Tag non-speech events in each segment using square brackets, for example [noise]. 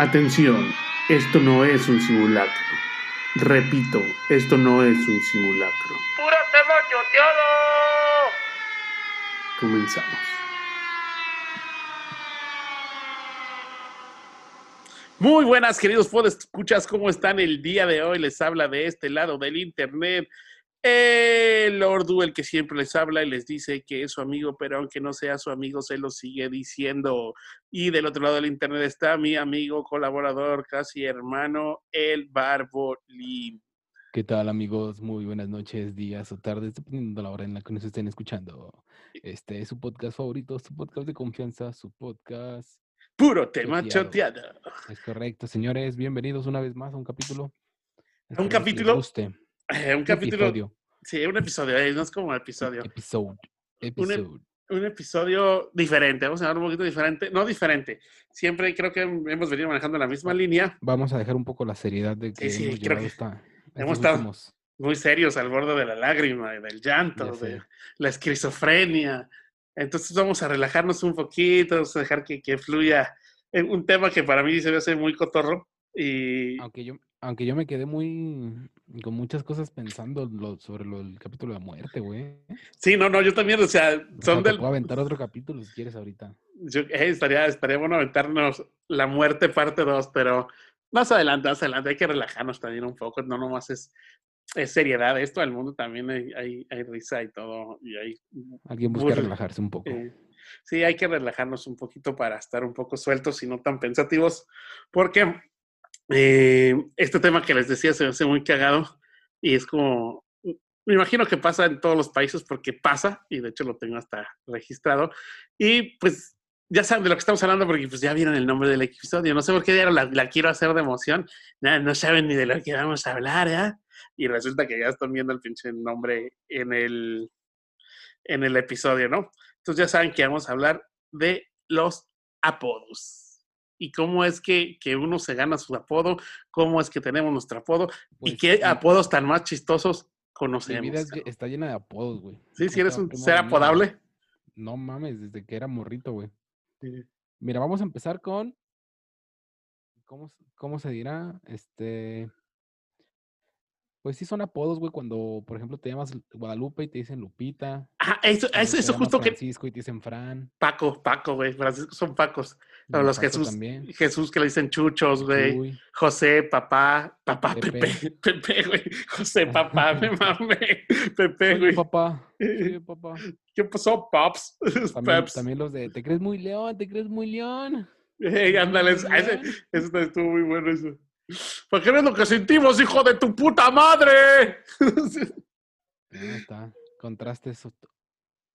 Atención, esto no es un simulacro. Repito, esto no es un simulacro. ¡Pura tema choteado! Comenzamos. Muy buenas, queridos escuchas, ¿cómo están el día de hoy? Les habla de este lado del internet el Ordu, el que siempre les habla y les dice que es su amigo, pero aunque no sea su amigo, se lo sigue diciendo. Y del otro lado del internet está mi amigo, colaborador, casi hermano, el Barbolín. ¿Qué tal amigos? Muy buenas noches, días o tardes, dependiendo de la hora en la que nos estén escuchando. Este es su podcast favorito, su podcast de confianza, su podcast... Puro tema choteado. Es correcto, señores. Bienvenidos una vez más a un capítulo. un capítulo. Un, un capítulo. Episodio. Sí, un episodio, eh, no es como episodio. Episodio. Un, un, episodio diferente, vamos a hablar un poquito diferente, no diferente. Siempre creo que hemos venido manejando la misma línea. Vamos a dejar un poco la seriedad de que sí, hemos creo que esta, [laughs] hemos estado muy serios al borde de la lágrima, del llanto, de la esquizofrenia. Entonces vamos a relajarnos un poquito, vamos a dejar que, que fluya un tema que para mí se ve hace muy cotorro. Y... Aunque yo, aunque yo me quedé muy con muchas cosas pensando lo, sobre lo, el capítulo de la muerte, güey. Sí, no, no, yo también, o sea, son o del... Puedo aventar otro capítulo si quieres ahorita. Yo, eh, estaría, estaría bueno aventarnos la muerte parte 2, pero más adelante, más adelante, hay que relajarnos también un poco, no nomás es, es seriedad esto, al mundo también hay, hay, hay, risa y todo, y hay... Alguien busca relajarse un poco. Eh, sí, hay que relajarnos un poquito para estar un poco sueltos y no tan pensativos, porque eh, este tema que les decía se me hace muy cagado y es como, me imagino que pasa en todos los países porque pasa y de hecho lo tengo hasta registrado y pues ya saben de lo que estamos hablando porque pues ya vieron el nombre del episodio, no sé por qué ya la, quiero hacer de emoción, Nada, no saben ni de lo que vamos a hablar, ¿eh? Y resulta que ya están viendo el pinche nombre en el, en el episodio, ¿no? Entonces ya saben que vamos a hablar de los apodos y cómo es que, que, uno se gana su apodo, cómo es que tenemos nuestro apodo Pues y qué sí. apodos tan más chistosos Mi conocemos. vida es- cabrón. está llena de apodos, güey. Sí, si eres un ser apodable. No mames, desde que era morrito, güey. Sí. Mira, vamos a empezar con. ¿Cómo, cómo se dirá? Este. Pues sí son apodos, güey, cuando, por ejemplo, te llamas Guadalupe y te dicen Lupita. Ah, eso, eso, eso justo que Francisco y te dicen Fran. Paco, Paco, güey, Francisco son Pacos. Y los Paco Jesús, también. Jesús que le dicen chuchos, güey. José, papá, papá, Pepe, Pepe. [laughs] Pepe, güey. José, papá, me [laughs] mamé. Pepe, güey. papá. Sí, [laughs] papá. ¿Qué pasó, Pops? También, Peps. también los de Te crees muy león, te crees muy león. Ey, ándale, ese estuvo muy bueno eso. ¿Por qué no es lo que sentimos, hijo de tu puta madre? Ahí está. Contrastes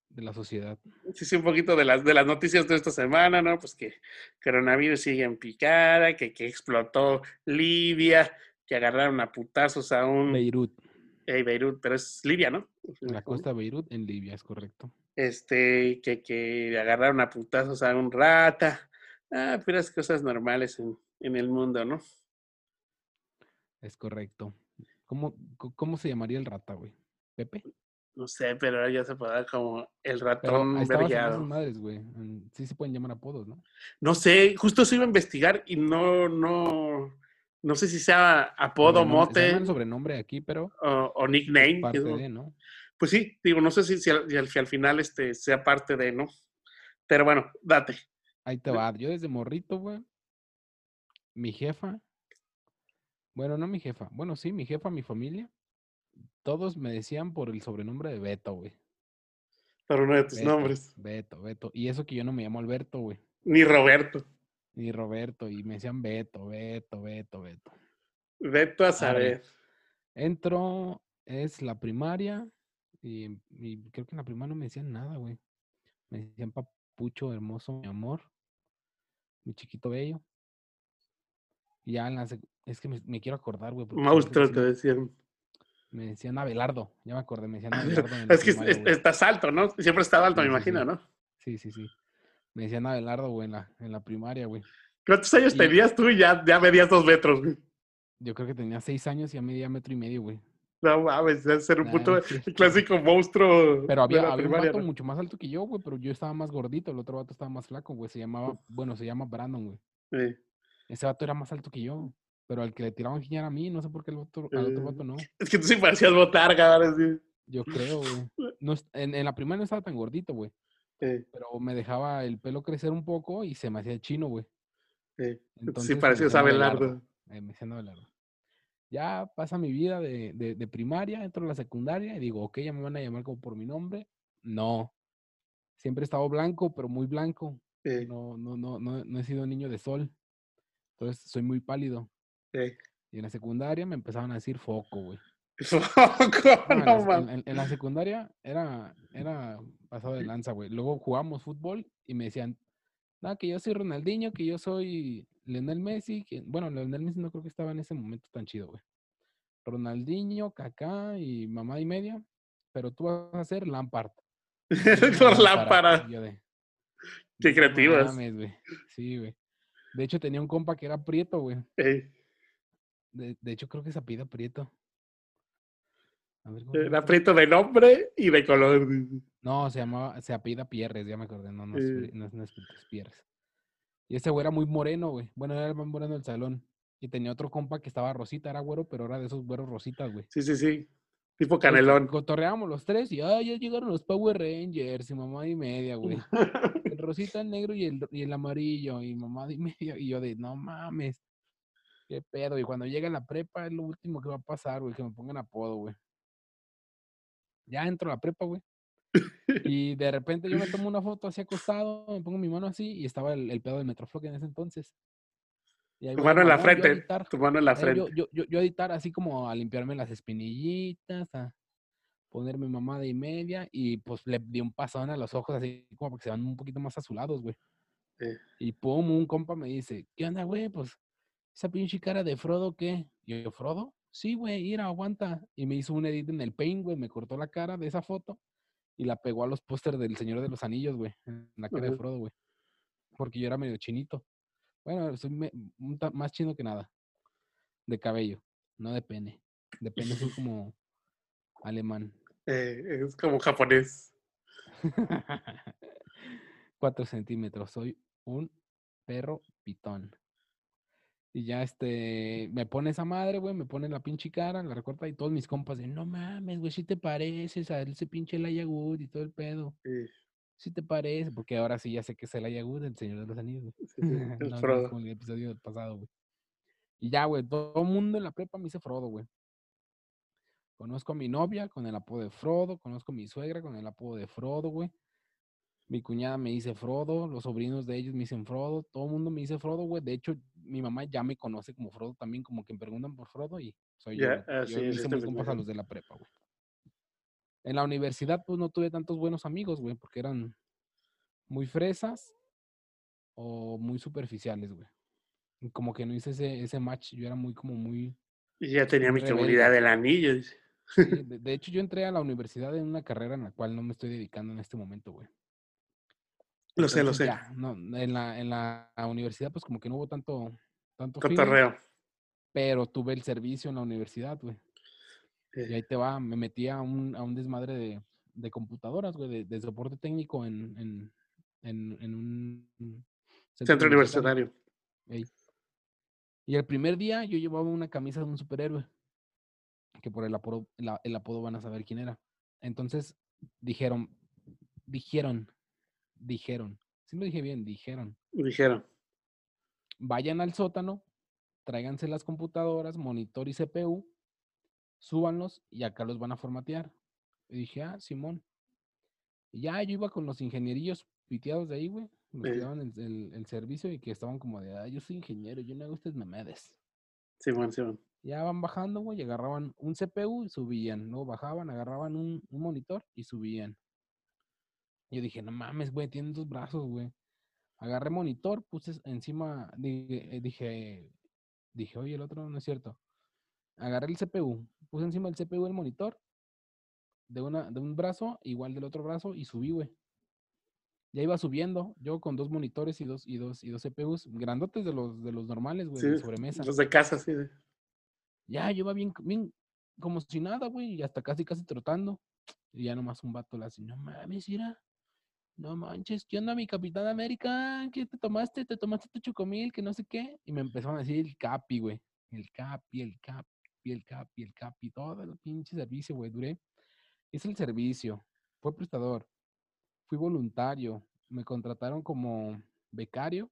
de la sociedad. Sí, sí, un poquito de las, de las noticias de esta semana, ¿no? Pues que coronavirus sigue en picada, que, que explotó Libia, que agarraron a putazos a un... Beirut. Ey, Beirut, pero es Libia, ¿no? La costa de Beirut en Libia, es correcto. Este, que, que agarraron a putazos a un rata. Ah, puras cosas normales en, en el mundo, ¿no? Es correcto. ¿Cómo, cómo se llamaría el rata, güey? ¿Pepe? No sé, pero ahora ya se puede dar como el ratón vergueado. madres, güey. Sí se pueden llamar apodos, ¿no? No sé, justo eso iba a investigar y no, no, no sé si sea apodo, se mote sobrenombre aquí, pero o, nickname. parte de, ¿no? Pues sí, digo, no sé si, al- si al final este sea parte de, ¿no? Pero bueno, date. Ahí te va. Yo desde morrito, güey. Mi jefa. Bueno, no mi jefa. Bueno, sí, mi jefa, mi familia. Todos me decían por el sobrenombre de Beto, güey. Por uno de tus Beto, nombres. Beto, Beto. Y eso que yo no me llamo Alberto, güey. Ni Roberto. Ni Roberto. Y me decían Beto, Beto, Beto, Beto. Beto a saber. Entro, es la primaria. Y, y creo que en la primaria no me decían nada, güey. Me decían papucho hermoso, mi amor. Mi chiquito bello. Ya en la es que me, me quiero acordar, güey. sí te decían. Me decían Abelardo, ya me acordé, me decían Abelardo en Es que primaria, es- estás alto, ¿no? Siempre estás alto, me sí, imagino, ¿no? Sí, sí, sí. Me decían Abelardo, güey, en la, en la primaria, güey. ¿Cuántos años Y- tenías tú y ya, ya medías dos metros? güey? Yo creo que tenía seis años y ya medía metro y medio, güey. No mames, debe ser un Nah, puto clásico monstruo. Pero había, había un primaria, vato ¿no? mucho más alto que yo, güey, pero yo estaba más gordito, el otro vato estaba más flaco, güey. Se llamaba, bueno, se llama Brandon, güey. Sí. Ese vato era más alto que yo. Pero al que le tiraban giña era a mí, no sé por qué el otro, al otro Eh. vato no. Es que tú sí parecías botarga, ahora sí. Yo creo, güey. [laughs] No, en, en la primaria no estaba tan gordito, güey. Eh, Pero me dejaba el pelo crecer un poco y se me hacía chino, güey. eh. Entonces Sí parecías Abelardo. Abelardo. Eh, me decían Abelardo. Ya pasa mi vida de, de, de primaria, entro a la secundaria y digo, ok, ya me van a llamar como por mi nombre. No. Siempre he estado blanco, pero muy blanco. Eh, No, no, no, no, no he sido niño de sol. Entonces soy muy pálido. eh. Y en la secundaria me empezaban a decir foco, güey. [laughs] Foco, No, no en- mames. en- en la secundaria era, era pasado de lanza, güey. Luego jugamos fútbol y me decían, no, que yo soy Ronaldinho, que yo soy Lionel Messi, que, bueno, Lionel Messi no creo que estaba en ese momento tan chido, güey. Ronaldinho, Kaká y mamá y media, pero tú vas a ser Lampard. [laughs] Por de, Qué "No creativas. mames, güey". Sí, güey. De hecho, tenía un compa que era Prieto, güey. De, de hecho, creo que se apellida Prieto. A ver, ¿cómo se llama Era prieto de nombre y de color. No, se llamaba, se apellida Pierres, ya me acordé. No, no, es, no, no es es Pierres. Y ese güey era muy moreno, güey. Bueno, era el más moreno del salón. Y tenía otro compa que estaba rosita, era güero, pero era de esos güeros rositas, güey. Sí, sí, sí. Tipo canelón. Cotorreábamos los tres y ay, ya llegaron los Power Rangers y mamá y media, güey. [laughs] El rosita, el negro y el, y el amarillo y mamá [laughs] y media. Y yo de, no mames. Qué pedo. Y cuando llega la prepa es lo último que va a pasar, güey, que me pongan apodo, güey. Ya entro a la prepa, güey. Y de repente yo me tomo una foto así acostado, me pongo mi mano así y estaba el, el pedo del Metroflog en ese entonces. Y ahí Tu mano en la frente. editar. Tu mano en la frente. yo, yo, yo, editar así como a limpiarme las espinillitas, a ponerme mamada y media, y pues le di un pasón a los ojos así como para que se van un poquito más azulados, güey. Y pum, un compa me dice, ¿qué onda, güey? Pues, esa pinche cara de Frodo, ¿qué? Y yo, ¿Frodo? Sí, güey, mira, aguanta. Y me hizo un edit en el Paint, güey, me cortó la cara de esa foto y la pegó a los pósters del Señor de los Anillos, güey, en la cara de. Frodo, güey. Porque yo era medio chinito. Bueno, soy me- más chino que nada. De cabello, no de pene. De pene soy [laughs] como alemán. Eh, es como japonés. [laughs] Cuatro centímetros. Soy un perro pitón. Y ya este, me pone esa madre, güey, me pone la pinche cara, la recorta y todos mis compas de, no mames, güey, si te pareces a ese pinche Wood y todo el pedo. Si te parece, porque ahora sí ya sé que es Elijah Wood, el Señor de los Anillos, sí, [laughs] el no, no es Frodo. como el episodio pasado, güey. Y ya, güey, todo el mundo en la prepa me dice Frodo, güey. Conozco a mi novia con el apodo de Frodo, conozco a mi suegra con el apodo de Frodo, güey. Mi cuñada me dice Frodo, los sobrinos de ellos me dicen Frodo, todo el mundo me dice Frodo, güey. De hecho, mi mamá ya me conoce como Frodo también, como que me preguntan por Frodo y soy yo. Ah, Yo sí, me hice muy compas a los de la prepa, güey. En la universidad, pues no tuve tantos buenos amigos, güey, porque eran muy fresas o muy superficiales, güey. Como que no hice ese, ese match, yo era muy, como muy... Y ya tenía mi comunidad del anillo. dice. Sí, [laughs] de, de hecho, yo entré a la universidad en una carrera en la cual no me estoy dedicando en este momento, güey. Lo sé, lo sé. ya, no, en la, en la universidad, pues como que no hubo tanto, tanto pero tuve el servicio en la universidad, güey. Y Eh, ahí te va, me metí a un, a un desmadre de, de computadoras, güey, de, de soporte técnico en, en, en, en un Centro universitario. Y el primer día yo llevaba una camisa de un superhéroe, que por el apodo, la- el apodo van a saber quién era. Entonces dijeron, dijeron, dijeron, sí lo dije bien, dijeron, Dijeron. vayan al sótano, tráiganse las computadoras, monitor y CPU, súbanlos y acá los van a formatear. Y dije, ah, Simón. Y ya yo iba con los ingenierillos piteados de ahí, güey, los que daban el, el- el servicio y que estaban como de, ah, yo soy ingeniero, yo no hago estas mamadas. Simón, Simón. Ya van bajando, güey, y agarraban un CPU y subían. Luego bajaban, agarraban un, un monitor y subían. Yo dije, no mames, güey, tienen dos brazos, güey. Agarré monitor, puse encima, di- eh, dije, dije, oye, el otro no es cierto. Agarré el CPU, puse encima del CPU el monitor de, una, de un brazo, igual del otro brazo, y subí, güey. Ya iba subiendo, yo con dos monitores y dos, y dos, y dos CPUs, grandotes de los, de los normales, güey, de Sí, sobremesa. los de casa, sí. de- Ya, iba bien, bien, como si nada, güey, y hasta casi, casi trotando. Y ya nomás un vato le hace, no mames, mira. no manches, ¿qué onda mi Capitán América? ¿Qué te tomaste? ¿Te tomaste tu chocomil? Que no sé qué. Y me empezaron a decir el Capi, güey. El Capi, el Capi, el Capi, el Capi. Todo el pinche servicio, güey. Duré. Hice el servicio. Fue prestador. Fui voluntario. Me contrataron como becario.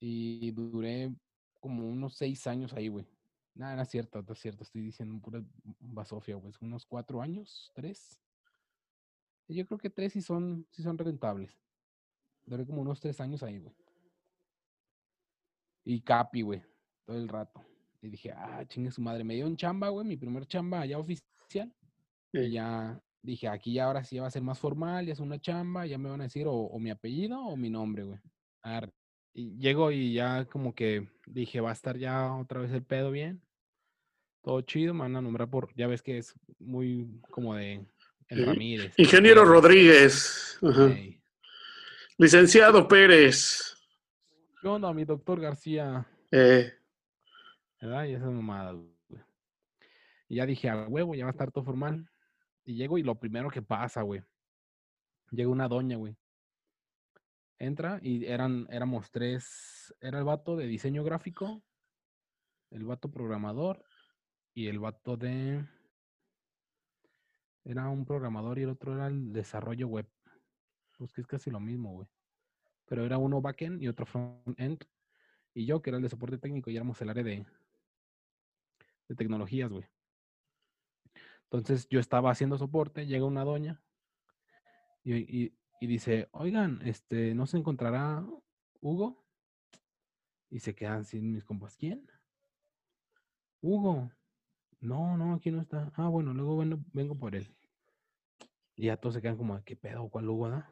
Y duré como unos seis años ahí, güey. Nada, no es cierto, no es cierto. Estoy diciendo pura basofia, güey. Unos cuatro años, tres. Yo creo que tres sí son, sí son rentables. Duré como unos tres años ahí, güey. Y Capi, güey, todo el rato. Y dije, ah, chingue su madre. Me dio un chamba, güey, mi primer chamba ya oficial. Y ya dije, aquí ya ahora sí va a ser más formal, ya es una chamba, ya me van a decir o, o mi apellido o mi nombre, güey. Arre. Y llego y ya como que dije, va a estar ya otra vez el pedo bien. Todo chido, me van a nombrar por, ya ves que es muy como de el. Ramírez. Ingeniero Rodríguez. Ajá. Licenciado Pérez. ¿Qué onda, mi doctor García? Eh, ¿Verdad? Y esas mamadas, güey. Y ya dije, a huevo, ya va a estar todo formal. Y llego y lo primero que pasa, güey. Llega una doña, güey. Entra y eran, éramos tres. Era el vato de diseño gráfico, el vato programador y el vato de. Era un programador y el otro era el desarrollo web. Pues que es casi lo mismo, güey. Pero era uno backend y otro frontend. Y yo, que era el de soporte técnico, y éramos el área de, de tecnologías, güey. Entonces yo estaba haciendo soporte, llega una doña y, y- y dice, oigan, este, ¿no se encontrará Hugo? Y se quedan sin mis compas. ¿Quién? Hugo. No, no, aquí no está. Ah, bueno, luego vengo, vengo por él. Y ya todos se quedan como, ¿qué pedo? ¿Cuál Hugo da?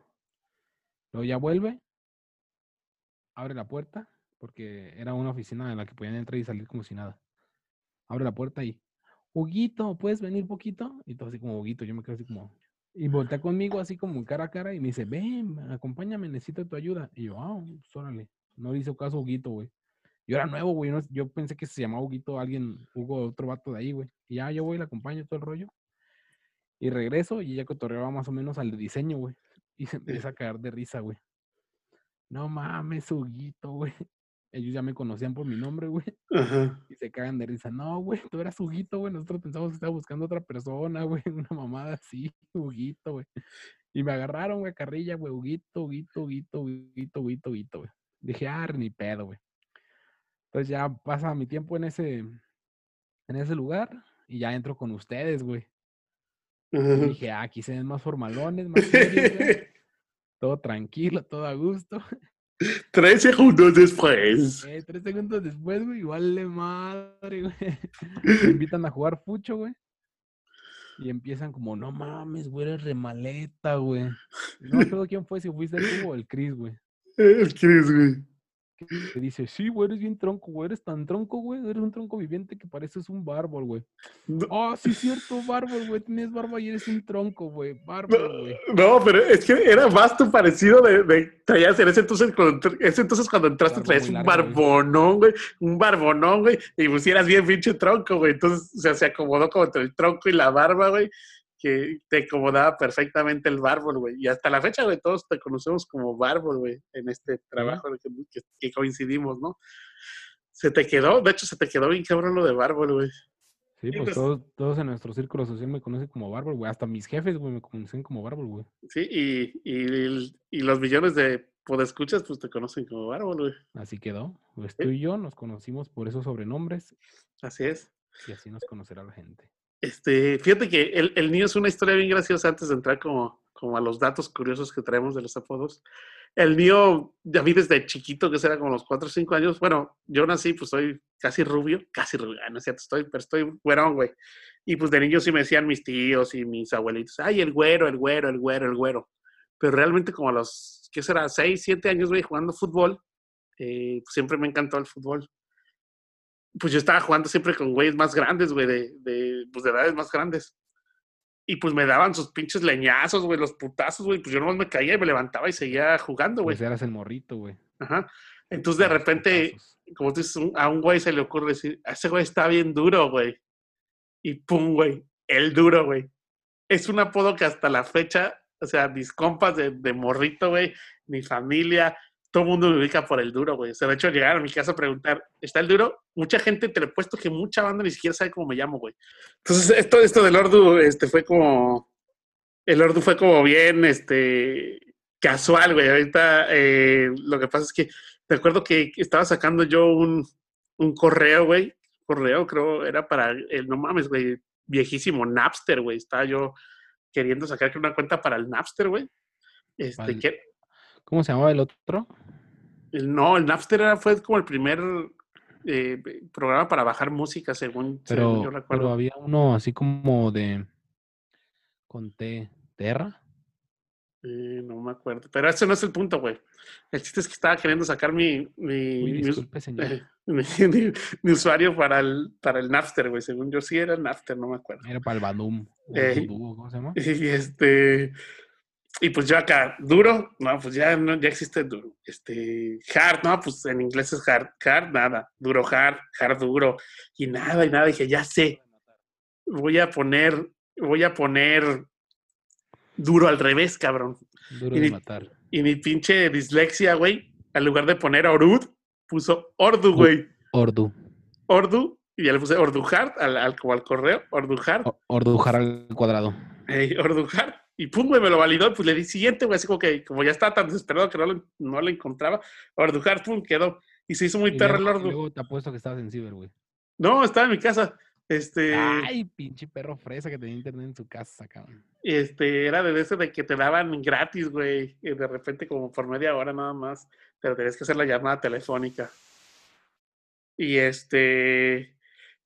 Luego ya vuelve, abre la puerta, porque era una oficina en la que podían entrar y salir como si nada. Abre la puerta y, Huguito, ¿puedes venir poquito? Y todo así como, Huguito, yo me quedo así como, y voltea conmigo así como cara a cara y me dice, ven, acompáñame, necesito tu ayuda. Y yo, ah, pues órale. No le hizo caso a Huguito, güey. Yo era nuevo, güey. yo pensé que se llamaba Huguito alguien, Hugo, otro vato de ahí, güey. Y ya yo voy, le acompaño todo el rollo. Y regreso y ya cotorreaba más o menos al diseño, güey. Y se empieza a caer de risa, güey. No mames, Huguito, güey. Ellos ya me conocían por mi nombre, güey. [laughs] ajá. Y se cagan de risa. No, güey, tú eras Huguito, güey. Nosotros pensamos que estaba buscando otra persona, [laughs] güey. Una mamada así, Huguito, güey. Y me agarraron, güey, carrilla, güey. Huguito, Huguito, Huguito, Huguito, Huguito, Huguito, güey. Dije, ah, ni pedo, güey. Entonces ya pasa mi tiempo en ese, en ese lugar y ya entro con ustedes, güey. Y dije, ah, aquí se ven más formalones, más serios, güey. [laughs] Todo tranquilo, todo a gusto. Tres segundos después. Eh, tres segundos después, güey, vale madre, güey. Me invitan a jugar fucho, güey. Y empiezan como, no mames, güey, eres remaleta, güey. No me acuerdo quién fue, si fuiste tú o el Chris, güey. El Chris, güey. Que dice, sí, güey, eres bien tronco, güey, eres tan tronco, güey, eres un tronco viviente que pareces un bárbaro, güey. No, Oh, sí, cierto, bárbaro, güey, tienes barba y eres un tronco, güey, bárbaro, güey. no, pero es que era más tu parecido de, de traías en ese entonces, cuando, ese entonces cuando entraste traías un barbonón, güey, un barbonón, güey, y pusieras bien pinche tronco, güey. Entonces, o sea, se acomodó como entre el tronco y la barba, güey, que te acomodaba perfectamente el bárbol, güey. Y hasta la fecha, güey, todos te conocemos como bárbol, güey, en este trabajo en que, que- que coincidimos, ¿no? Se te quedó, de hecho, se te quedó bien cabrón lo de bárbol, güey. Sí, pues Entonces- todos, todos en nuestro círculo social me conocen como bárbaro, güey. Hasta mis jefes, güey, me conocen como bárbaro, güey. Sí, y, y, los millones de podescuchas, pues te conocen como bárbol, güey. Así quedó. Pues Sí. tú y yo nos conocimos por esos sobrenombres Así es. y así nos conocerá la gente. Este, fíjate que el, el niño es una historia bien graciosa antes de entrar como, a los datos curiosos que traemos de los apodos. El niño, a mí desde chiquito, que será como los 4 o 5 años, bueno, yo nací, pues soy casi rubio, casi rubio, ah, no es cierto, estoy, pero estoy güerón, güey. Y pues de niño sí me decían mis tíos y mis abuelitos, ay, el güero, el güero, el güero, el güero. Pero realmente como a los, ¿qué será? 6, 7 años, güey, jugando fútbol, eh, pues siempre me encantó el fútbol pues yo estaba jugando siempre con güeyes más grandes, güey, de, de, pues de edades más grandes. Y pues me daban sus pinches leñazos, güey, los putazos, güey. Pues yo nomás me caía y me levantaba y seguía jugando, güey. Pues eras el morrito, güey. Ajá. Entonces de repente, como tú dices, a un güey se le ocurre decir, "A ese güey está bien duro, güey. Y pum, güey, el duro, güey. Es un apodo que hasta la fecha O sea, mis compas de, de morrito, güey, mi familia, todo el mundo me ubica por el duro, güey. O sea, de hecho, llegar a mi casa a preguntar, ¿está el duro? Mucha gente, te lo he puesto que mucha banda ni siquiera sabe cómo me llamo, güey. Entonces, esto, esto del Ordu, este, fue como, el Ordu fue como bien, este, casual, güey. Ahorita, eh, lo que pasa es que, te acuerdo que estaba sacando yo un, un correo, güey. Correo, creo, era para el, no mames, güey, viejísimo Napster, güey. Estaba yo queriendo sacar una cuenta para el Napster, güey. Este, que, ¿Cómo se llamaba el otro? el- no, el Napster era- fue como el primer eh, programa para bajar música, según, según Pero, yo pero recuerdo. había uno así como de. Con T. ¿Terra? Eh, no me acuerdo. Pero ese no es el punto, güey. El chiste es que estaba queriendo sacar mi, mi, Uy, mi us- disculpe, señor. [laughs] eh, mi- usuario para el, para el Napster, güey. Según yo sí era el Napster, no me acuerdo. Era para el Badum. ¿Cómo se llama? [laughs] Y este. Y pues yo acá, duro, no, pues ya no, ya existe duro. Este, hard, no, pues en inglés es hard, hard, nada, duro, hard, hard, duro, y nada, y nada, dije, ya sé, voy a poner, voy a poner duro al revés, cabrón. Duro y de matar. Y mi pinche dislexia, güey, al lugar de poner Orud, puso Ordu, güey, Ordu. Ordu, y ya le puse Ordu hard al, al, como al correo, Ordu hard, O- Ordujar al cuadrado. eh, Ordujar. Y pum, güey, me lo validó. Pues le di siguiente, güey, así como que, como ya estaba tan desesperado que no lo, no lo encontraba. Ordujar, pum, quedó. Y se hizo muy perro el Ordu. luego te apuesto que estabas en Ciber, güey. No, estaba en mi casa. Este, Ay, pinche perro fresa que tenía internet en su casa, cabrón. este, era de ese de que te daban gratis, güey. Y de repente, como por media hora nada más, pero tenías que hacer la llamada telefónica. Y este,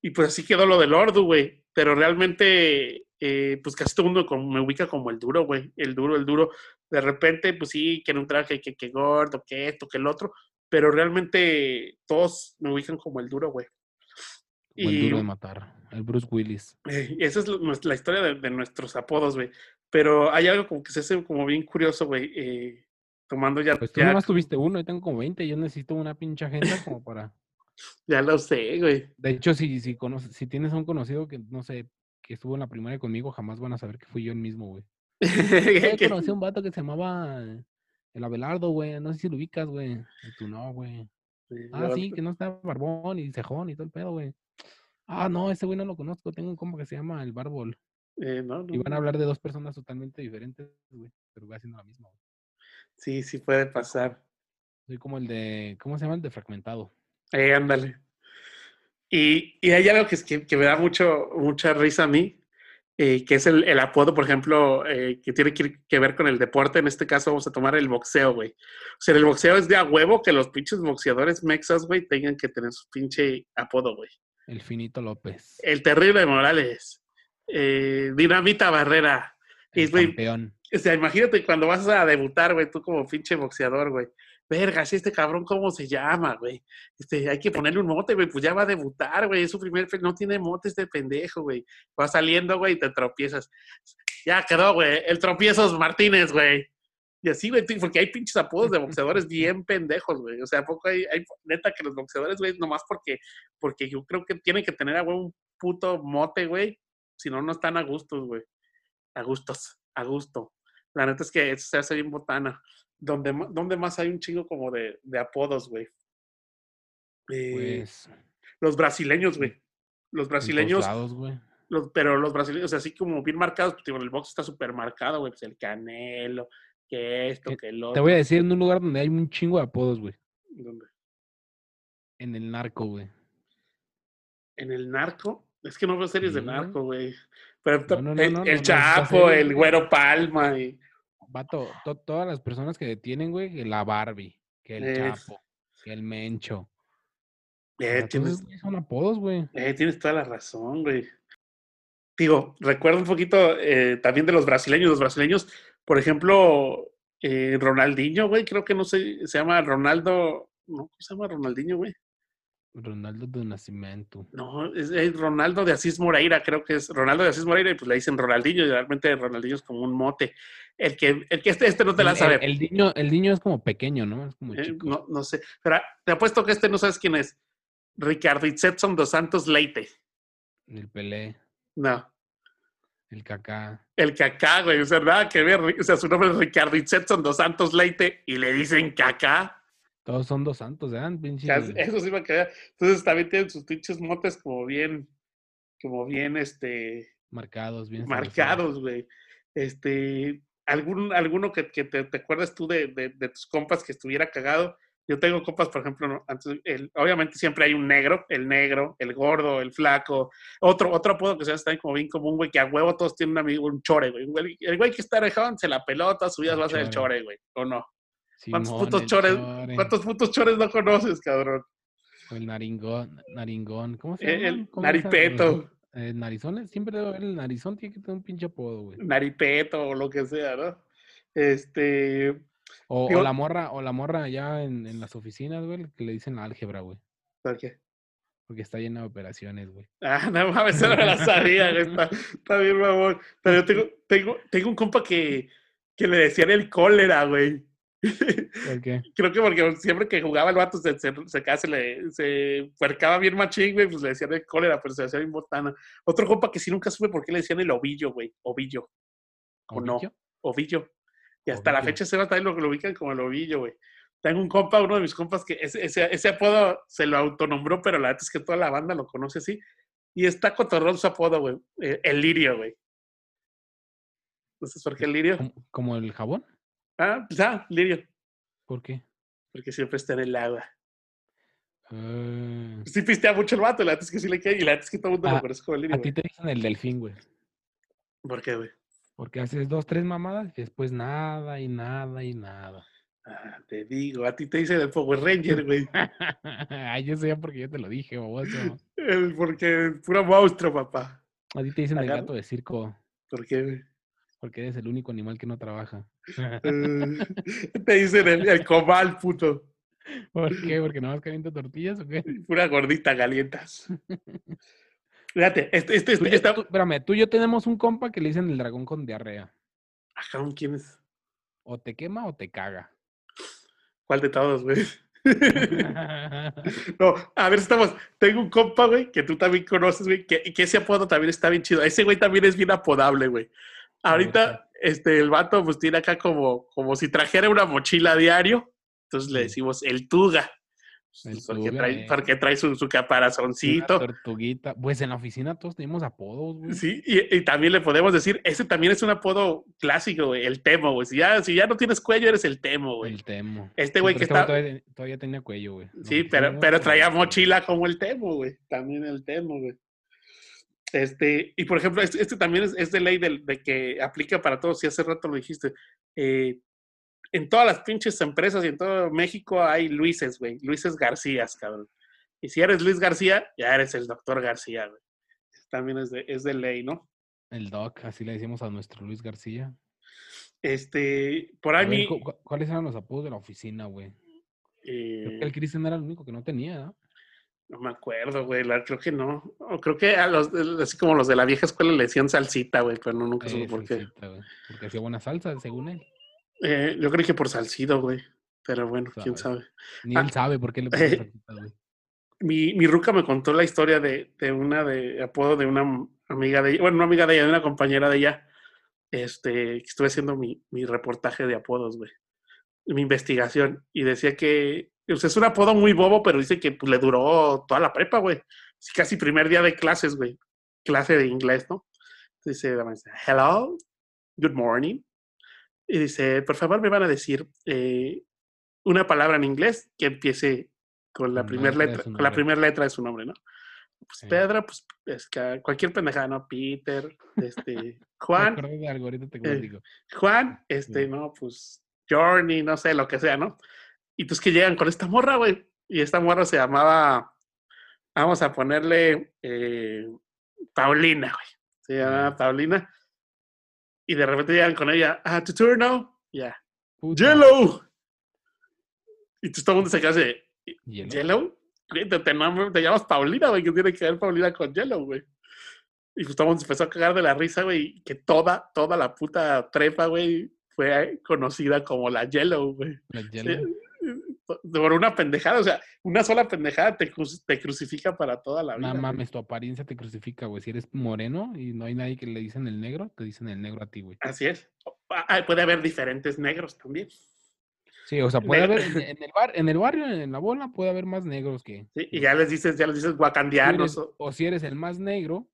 y pues así quedó lo del Ordu, güey. Pero realmente, eh, pues casi todo el mundo como- me ubica como el duro, güey. El duro, el duro. De repente, pues sí, que en un traje, que, que gordo, que esto, que el otro. Pero realmente todos me ubican como el duro, güey. Como el duro de matar. El Bruce Willis. eh, [laughs] esa es la historia de, de nuestros apodos, güey. Pero hay algo como que se hace como bien curioso, güey. eh, tomando ya, Pues tú ya, nomás tuviste uno, yo tengo como 20, yo necesito una pinche agenda como para... [laughs] ya lo sé, güey. De hecho, si, si, conoces, si tienes a un conocido que, no sé, que estuvo en la primaria conmigo, jamás van a saber que fui yo el mismo, güey. [laughs] Yo conocí a un vato que se llamaba el Abelardo, güey, no sé si lo ubicas, güey. Y tú no, güey. Ah, sí, que no está barbón y cejón y todo el pedo, güey. Ah, no, ese güey no lo conozco, tengo un compa que se llama el Bárbol. eh, no, Y van a no, hablar de dos personas totalmente diferentes, güey, pero va haciendo la misma, güey. Sí, sí puede pasar. Soy como el de, ¿cómo se llama? El de fragmentado. Eh, ándale. Y, y hay algo que, es que, que me da mucho, mucha risa a mí, eh, que es el, el apodo, por ejemplo, eh, que tiene que, que ver con el deporte. En este caso vamos a tomar el boxeo, güey. O sea, el boxeo es de a huevo que los pinches boxeadores mexas, güey, tengan que tener su pinche apodo, güey. El Finito López. El terrible Morales. eh, Dinamita Barrera. Y, El güey, campeón. o sea, imagínate cuando vas a debutar, güey, tú como pinche boxeador, güey. Verga, si este cabrón, ¿cómo se llama, güey? Este, hay que ponerle un mote, güey, pues ya va a debutar, güey. Es su primer, no tiene mote este pendejo, güey. Va saliendo, güey, y te tropiezas. Ya quedó, güey. El tropiezos Martínez, güey. Y así, güey, porque hay pinches apodos de boxeadores bien pendejos, güey. O sea, ¿a poco hay, hay neta que los boxeadores, güey, nomás porque, porque yo creo que tienen que tener a güey un puto mote, güey. Si no, no están a gustos, güey. A gustos, a gusto. La neta es que eso se hace bien botana. Donde, más hay un chingo como de, de apodos, güey. Eh, Pues, los brasileños, güey. Los en brasileños, lados, güey. los, pero los brasileños, así como bien marcados, pues, digo, el box está súper marcado, güey. Pues el canelo, que esto, Eh, que el otro. Te voy a decir en un lugar donde hay un chingo de apodos, güey. ¿Dónde? En el narco, güey. En el narco. Es que no veo series de Sí, narco, güey. Pero No, no, no, el, el Chapo, el Güero Palma. Y, Vato, to- todas las personas que detienen, güey, que la Barbie, que el Es- Chapo, que el Mencho. Eh, tienes, son apodos, güey. eh, tienes toda la razón, güey. Digo, recuerdo un poquito eh, también de los brasileños. Los brasileños, por ejemplo, eh, Ronaldinho, güey, creo que no sé, se llama Ronaldo. No, ¿cómo se llama Ronaldinho, güey? Ronaldo de Nacimiento. No, es, es Ronaldo de Asís Moreira, creo que es Ronaldo de Asís Moreira, y pues le dicen Ronaldinho, y realmente Ronaldinho es como un mote. El que, el que este, este no te la sabe. el- el niño, el niño es como pequeño, ¿no? Es como Eh, chico. no, no sé. Pero te apuesto que este no sabes quién es. Ricardo Itzedson dos Santos Leite. El Pelé. No. El cacá. El cacá, güey. O sea, nada que ver. O sea, su nombre es Ricardo Itzetson dos Santos Leite y le dicen cacá. Todos son dos santos, ¿eh? Ya, Eso sí me queda. Entonces también tienen sus pinches motes como bien, como bien, este, Marcados, bien. marcados, güey. Este, algún, alguno que, que te, te acuerdas tú de, de, de tus compas que estuviera cagado. Yo tengo compas, por ejemplo, ¿no? Antes, el- obviamente siempre hay un negro, el negro, el gordo, el flaco. Otro, otro apodo que se hace también como bien común, güey, que a huevo todos tienen un amigo, un chore, güey. El güey que está rejón se la pelota, su vida va a ser el chore, güey. ¿O no? ¿Cuántos Simón, putos el chores, chore, ¿Cuántos putos chores no conoces, cabrón? El naringón, naringón. ¿Cómo se El, llama? el naripeto, Eh, narizones, siempre debe haber el narizón, tiene que tener un pinche apodo, güey. naripeto o lo que sea, ¿no? Este, O, la morra, o la morra allá en, en las oficinas, güey, que le dicen la álgebra, güey. ¿por qué? Porque está llena de operaciones, güey. Ah, no mames, no me la sabía, güey, está, está bien, mamón. Pero yo tengo, tengo, tengo un compa que, que le decían el cólera, güey. ¿Por qué? [laughs] Creo que porque siempre que jugaba el vato se, se, se, le se puercaba bien machín, güey, pues le decían el cólera, pero se hacía bien botana. Otro compa que sí nunca supe por qué le decían el ovillo, güey. Ovillo, ¿O no? ¿Ovillo? Y hasta la fecha se va también lo, lo ubican como el ovillo, güey. Tengo un compa, uno de mis compas, que ese, ese, ese apodo se lo autonombró, pero la verdad es que toda la banda lo conoce así. Y está cotorrón su apodo, güey. eh, El lirio, güey. Entonces, ¿por qué el lirio? ¿Como, como el jabón? Ah, pues ah, lirio. ¿Por qué? Porque siempre está en el agua. Ah, Sí pistea mucho el vato, la es que sí le cae, y la es que todo el mundo lo Ah, conoce como el lirio, a ti te dicen el delfín, güey. ¿Por qué, güey? Porque haces dos, tres mamadas y después nada y nada y nada. Ah, te digo, a ti te dicen el Power Ranger, güey. [laughs] Ay, yo sé ya porque yo te lo dije, baboso. El- porque puro monstruo, papá. A ti te dicen el gato de circo ¿Por qué, güey? Porque eres el único animal que no trabaja. Eh, [laughs] [laughs] te dicen el, el comal, puto. ¿Por qué? ¿Porque no vas caliente tortillas o qué? Pura gordita, galientas. [laughs] Fíjate, este, este, Tú, este, esta- tú- espérame, tú y yo tenemos un compa que le dicen el dragón con diarrea. Ajá, ¿quién es? O te quema o te caga. ¿Cuál de todos, güey? No, a ver, estamos. Tengo un compa, güey, que tú también conoces, güey, que, que ese apodo también está bien chido. Ese güey también es bien apodable, güey. Ahorita, este, el vato, pues tiene acá como, como si trajera una mochila a diario. Entonces le decimos el Tuga. El Pues, porque, Tuga, trae, eh. porque trae su, su Una caparazoncito. tortuguita. Pues en la oficina todos tenemos apodos, güey. Sí, y, y también le podemos decir, ese también es un apodo clásico, güey, el Temo, güey. Si ya, si ya no tienes cuello, eres el Temo, güey. El temo. Este güey que este está... Todavía, todavía tenía cuello, güey. Sí, pero, pero traía mochila como el Temo, güey. También el Temo, güey. Este, y por ejemplo, este, este también es, es de ley del- de, que aplica para todos, y hace rato lo dijiste. Eh, en todas las pinches empresas y en todo México hay Luises, güey. Luises García, cabrón. Y si eres Luis García, ya eres el doctor García, güey. También es de, es de ley, ¿no? El Doc, así le decimos a nuestro Luis García. Este, por ahí ver, mi... ¿Cuáles eran los apodos de la oficina, güey? Creo eh, que el Cristian era el único que no tenía, ¿no? No me acuerdo, güey. la- Creo que no. O creo que a los, así como los de la vieja escuela le decían salsita, güey, pero no, nunca supe Eh, por qué. Porque hacía buena salsa, según él. Eh, yo creí que por salcido, güey. Pero bueno, quién Sabe. Ni Ah, él sabe por qué le puso eh, salsita, güey. Mi, mi ruca me contó la historia de, de una de apodo de una amiga de ella, bueno, no amiga de ella, de una compañera de ella. Este, estuve haciendo mi, mi reportaje de apodos, güey. Mi investigación. Y decía que sea, es un apodo muy bobo, pero dice que pues, le duró toda la prepa, güey. Casi primer día de clases, güey. Clase de inglés, ¿no? Dice la maestra, hello, good morning. Y dice, por favor, me van a decir eh, una palabra en inglés que empiece con la primera letra con la primera letra de su nombre, ¿no? Pues Sí. Pedro, pues es que cualquier pendejada, ¿no? Peter, este, [laughs] Juan, de algo, ahorita te eh. Juan, este, Sí. no, pues Journey, no sé, lo que sea, ¿no? Y pues que llegan con esta morra, güey. Y esta morra se llamaba, vamos a ponerle eh, Paulina, güey. Se llamaba. Paulina. Y de repente llegan con ella, ah, tu turno, ya. Yellow. Y entonces todo el mundo se queda así. ¿Yellow? Te, te nombr- te llamas Paulina, güey, que tiene que ver Paulina con Yellow, güey. Y pues todo el mundo se empezó a cagar de la risa, güey, que toda, toda la puta trepa, güey, fue conocida como la Yellow, güey. La Sí, hielo. Por una pendejada. O sea, una sola pendejada te, te crucifica para toda la vida. No mames, tu apariencia te crucifica, güey. Si eres moreno y no hay nadie que le dicen el negro, te dicen el negro a ti, güey. Así es. Ah, puede haber diferentes negros también. Sí, o sea, puede haber en, el bar, en el barrio, en la bola, puede haber más negros que. Sí, y ya les dices, ya les dices guacandianos. o, si eres el más negro,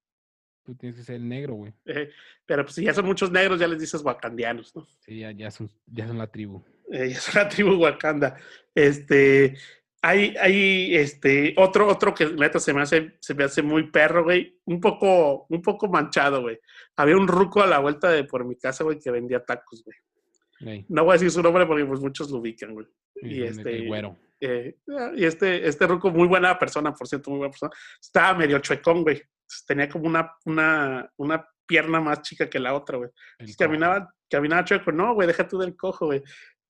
tú tienes que ser el negro, güey. Eh, pero pues si ya son muchos negros, ya les dices wakandianos, ¿no? Sí, ya, ya, son, ya son la tribu. Eh, [laughs] son la tribu Wakanda. Este, hay, hay este, otro, otro que neta se me hace, se me hace muy perro, güey. Un poco, un poco manchado, güey. Había un ruco a la vuelta de por mi casa, güey, que vendía tacos, güey. No voy a decir su nombre porque pues muchos lo ubican, güey. Y, este, güero. Eh, y este, este ruco, muy buena persona, por cierto, muy buena persona. Estaba medio chuecón, güey. Tenía como una, una, una pierna más chica que la otra, güey. Caminaba, caminaba chueco. No, güey, deja tú del cojo, güey.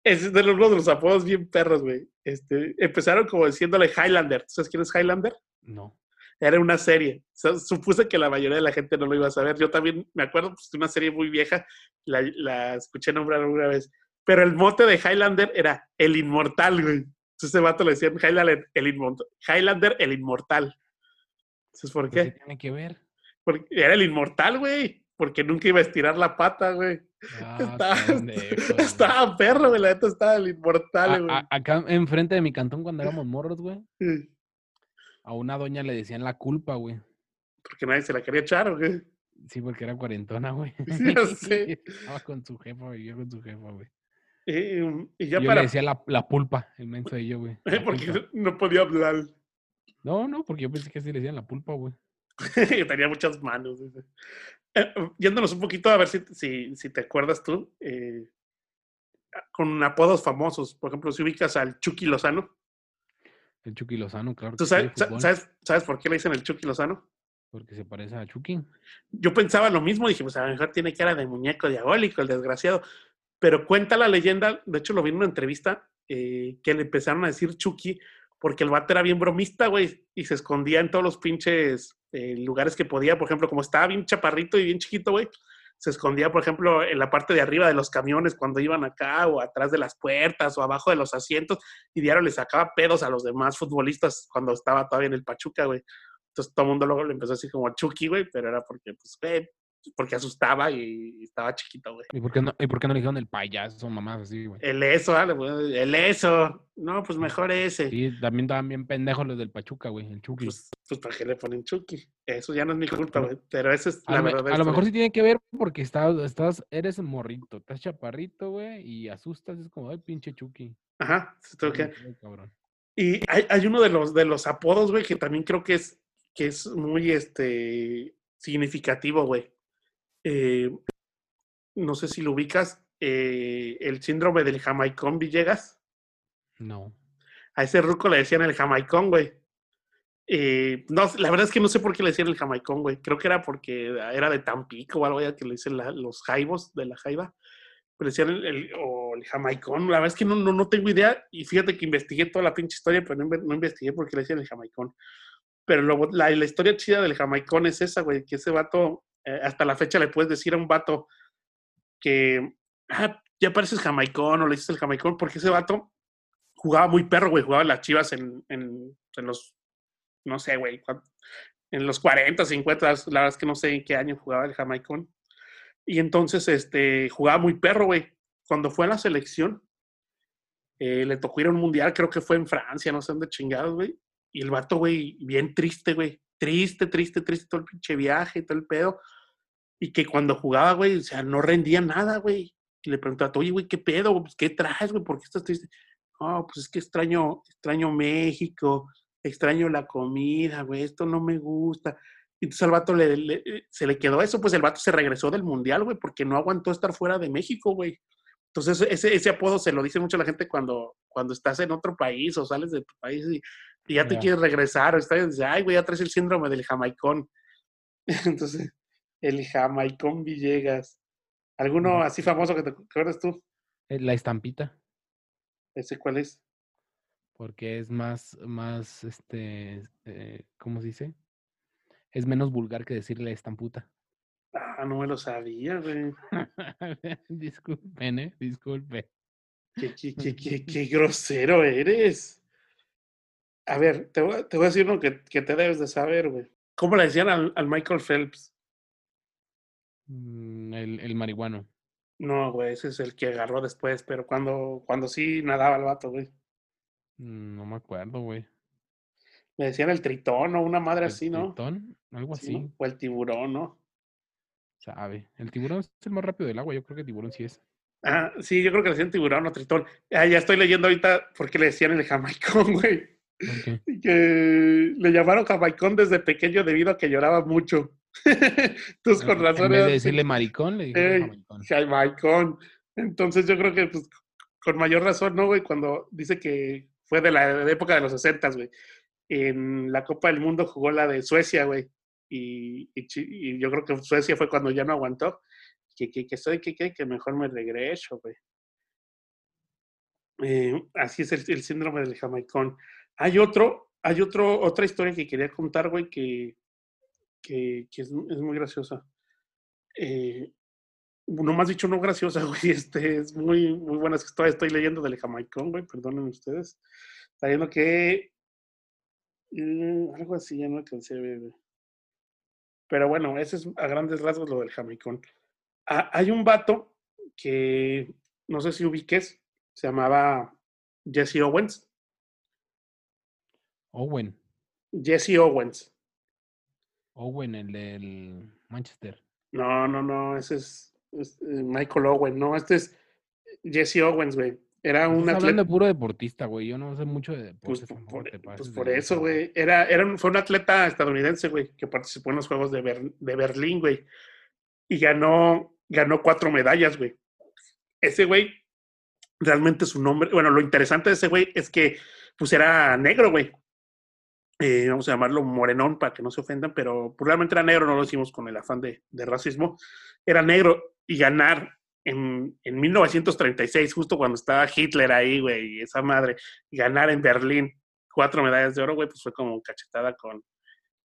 Es de los, de los apodos bien perros, güey. Este, empezaron como diciéndole Highlander. ¿Sabes quién es Highlander? No. Era una serie. supuse que la mayoría de la gente no lo iba a saber. Yo también me acuerdo pues, de una serie muy vieja. La, la escuché nombrar alguna vez. Pero el mote de Highlander era el inmortal, güey. Entonces ese vato le decían Highlander el, inmortal. Highlander, el inmortal. Entonces, ¿por qué? ¿Qué tiene que ver? Porque era el inmortal, güey. Porque nunca iba a estirar la pata, güey. [laughs] Ah, [laughs] estaba, perro, güey. La neta estaba el inmortal, güey. Acá enfrente de mi cantón cuando éramos morros, güey. [laughs] A una doña le decían la culpa, güey. Porque nadie se la quería echar, güey. Sí, porque era cuarentona, güey. Sí, yo sé. Estaba con su jefa, vivía con su jefa, güey. Y, ya yo para... le decía la, la pulpa, el menso de yo, güey. porque no podía hablar. No, no, porque yo pensé que sí le decían la pulpa, güey. [laughs] Tenía muchas manos. Eh, yéndonos un poquito a ver si, si, si te acuerdas tú, eh, con apodos famosos. Por ejemplo, si ubicas al Chucky Lozano. El Chucky Lozano, claro. ¿Tú sabes, sabes, sabes, por qué le dicen el Chucky Lozano? Porque se parece a Chucky. Yo pensaba lo mismo, dije, pues a lo mejor tiene cara de muñeco diabólico, el desgraciado. Pero cuenta la leyenda, de hecho lo vi en una entrevista, eh, que le empezaron a decir Chucky porque el vato era bien bromista, güey, y se escondía en todos los pinches eh, lugares que podía. Por ejemplo, como estaba bien chaparrito y bien chiquito, güey, se escondía, por ejemplo, en la parte de arriba de los camiones cuando iban acá, o atrás de las puertas, o abajo de los asientos, y diario le sacaba pedos a los demás futbolistas cuando estaba todavía en el Pachuca, güey. Entonces todo el mundo luego le empezó así como Chucky, güey, pero era porque, pues, güey, porque asustaba y estaba chiquito, güey. ¿Y por qué no, y por qué no le dijeron el payaso, mamás así, güey? El eso, el eso. No, pues mejor ese. Sí, también estaban bien pendejos los del Pachuca, güey, el Chucky. Pues, pues, ¿para qué le ponen Chucky? Eso ya no es mi culpa, güey. Pero eso es la verdad. A lo mejor sí tiene que ver porque estás, estás, eres morrito, estás chaparrito, güey, y asustas, es como, ay, pinche Chucky. Ajá, esto que... Y hay, hay, uno de los, de los apodos, güey, que también creo que es, que es muy, este, significativo, güey eh, no sé si lo ubicas, eh, el síndrome del Jamaicón Villegas. No. A ese ruco le decían el Jamaicón, güey. Eh, no, la verdad es que no sé por qué le decían el Jamaicón, güey. Creo que era porque era de Tampico o algo ya que le dicen los jaibos de la jaiba. Pero decían el, o el Jamaicón. La verdad es que no, no, no, tengo idea. Y fíjate que investigué toda la pinche historia, pero no, investigué por qué le decían el Jamaicón. Pero la, la, historia chida del Jamaicón es esa, güey, que ese vato eh, hasta la fecha le puedes decir a un vato que ah, ya pareces jamaicón o le dices el jamaicón, porque ese vato jugaba muy perro, güey, jugaba las chivas en, en, los, no sé, güey, en los 40, 50, la verdad es que no sé en qué año jugaba el jamaicón. Y entonces, este, jugaba muy perro, güey. Cuando fue a la selección, eh, le tocó ir a un mundial, creo que fue en Francia, no sé dónde chingados, güey. Y el vato, güey, bien triste, güey triste, triste, triste todo el pinche viaje, todo el pedo. Y que cuando jugaba, güey, o sea, no rendía nada, güey. Y le preguntaba, oye, güey, ¿qué pedo? Pues, ¿Qué traes, güey? ¿Por qué estás triste? No, pues es que extraño, extraño México, extraño la comida, güey, esto no me gusta. Y entonces al vato le, se le quedó eso, pues el vato se regresó del mundial, güey, porque no aguantó estar fuera de México, güey. Entonces ese, ese apodo se lo dice mucho la gente cuando, cuando estás en otro país o sales de tu país y y ya te quieres regresar, o estás, ay, güey, ya traes el síndrome del jamaicón. [laughs] Entonces, el jamaicón Villegas. ¿Alguno así famoso que te acuerdas tú? Eh, la estampita. ¿Ese cuál es? Porque es más, más, este, eh, ¿cómo se dice? Es menos vulgar que decirle estamputa. Ah, no me lo sabía, güey. [laughs] Disculpen, ¿eh? Disculpe. Qué, qué, qué, qué, [laughs] qué grosero eres. A ver, te voy, a- te voy a decir uno que, que te debes de saber, güey. ¿Cómo le decían al, al Michael Phelps? Mm, El, el marihuano. No, güey, ese es el que agarró después, pero cuando, cuando sí nadaba el vato, güey. Mm, No me acuerdo, güey. Le decían el tritón o una madre ¿El así, ¿no? tritón? Algo Sí, ¿no? así, O el tiburón, ¿no? sabe. El tiburón es el más rápido del agua. Yo creo que el tiburón sí es. Ah, sí, yo creo que le decían tiburón o tritón. Ah, ya estoy leyendo ahorita porque le decían el jamaicón, [laughs] güey. ¿Por qué? Y que le llamaron jamaicón desde pequeño debido a que lloraba mucho. [laughs] Entonces, con razón. En vez de decirle maricón, le dijeron Ey, jamaicón. Entonces yo creo que pues, con mayor razón, ¿no, güey? Cuando dice que fue de la, de la época de los 60, güey. En la Copa del Mundo jugó la de Suecia, güey. Y, y Chi- y yo creo que Suecia fue cuando ya no aguantó. Que, que, que soy, que, que, que mejor me regreso, güey. Eh, así es el, el síndrome del jamaicón. Hay otro, hay otro, otra historia que quería contar, güey, que, que, es, muy graciosa. Eh, no más dicho, no graciosa, [laughs] güey. Este es muy, muy buena. Es que todavía estoy leyendo del jamaicón, güey. Perdonen ustedes. Está viendo que. mm, algo así, ya no alcancé a ver. Pero bueno, ese es a grandes rasgos lo del jamaicón. Ah, hay un vato que no sé si ubiques, se llamaba Jesse Owens. Owen. Jesse Owens. Owen, el del Manchester. No, no, no, ese es, es, eh, Michael Owen. No, este es Jesse Owens, güey. Era un Estás atleta. hablando de puro deportista, güey. Yo no sé mucho de Pues, deportes. por, te pues por de eso, güey. Era, era un- fue un atleta estadounidense, güey, que participó en los Juegos de, Ber- de Berlín, güey. Y ganó, ganó cuatro medallas, güey. Ese güey, realmente su nombre, bueno, lo interesante de ese güey es que, pues era negro, güey. Eh, vamos a llamarlo morenón para que no se ofendan, pero pues, realmente era negro, no lo hicimos con el afán de, de racismo. Era negro y ganar en, en 1936, justo cuando estaba Hitler ahí, güey, y esa madre, y ganar en Berlín cuatro medallas de oro, güey, pues fue como cachetada con,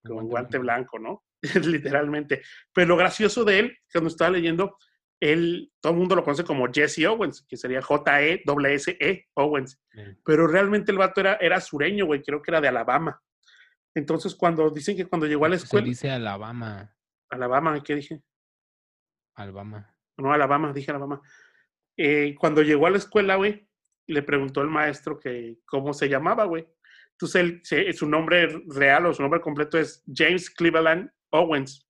con con guante blanco, ¿no? [laughs] Literalmente. Pero lo gracioso de él, cuando estaba leyendo, él, todo el mundo lo conoce como Jesse Owens, que sería J-E-S-S-E Owens. Sí. Pero realmente el vato era, era sureño, güey, creo que era de Alabama. Entonces, cuando dicen que cuando llegó a la Se escuela, dice Alabama. Alabama, ¿qué dije? Alabama. No, Alabama, dije Alabama. Eh, cuando llegó a la escuela, güey, le preguntó el maestro que cómo se llamaba, güey. Entonces, él, se- su nombre real o su nombre completo es James Cleveland Owens.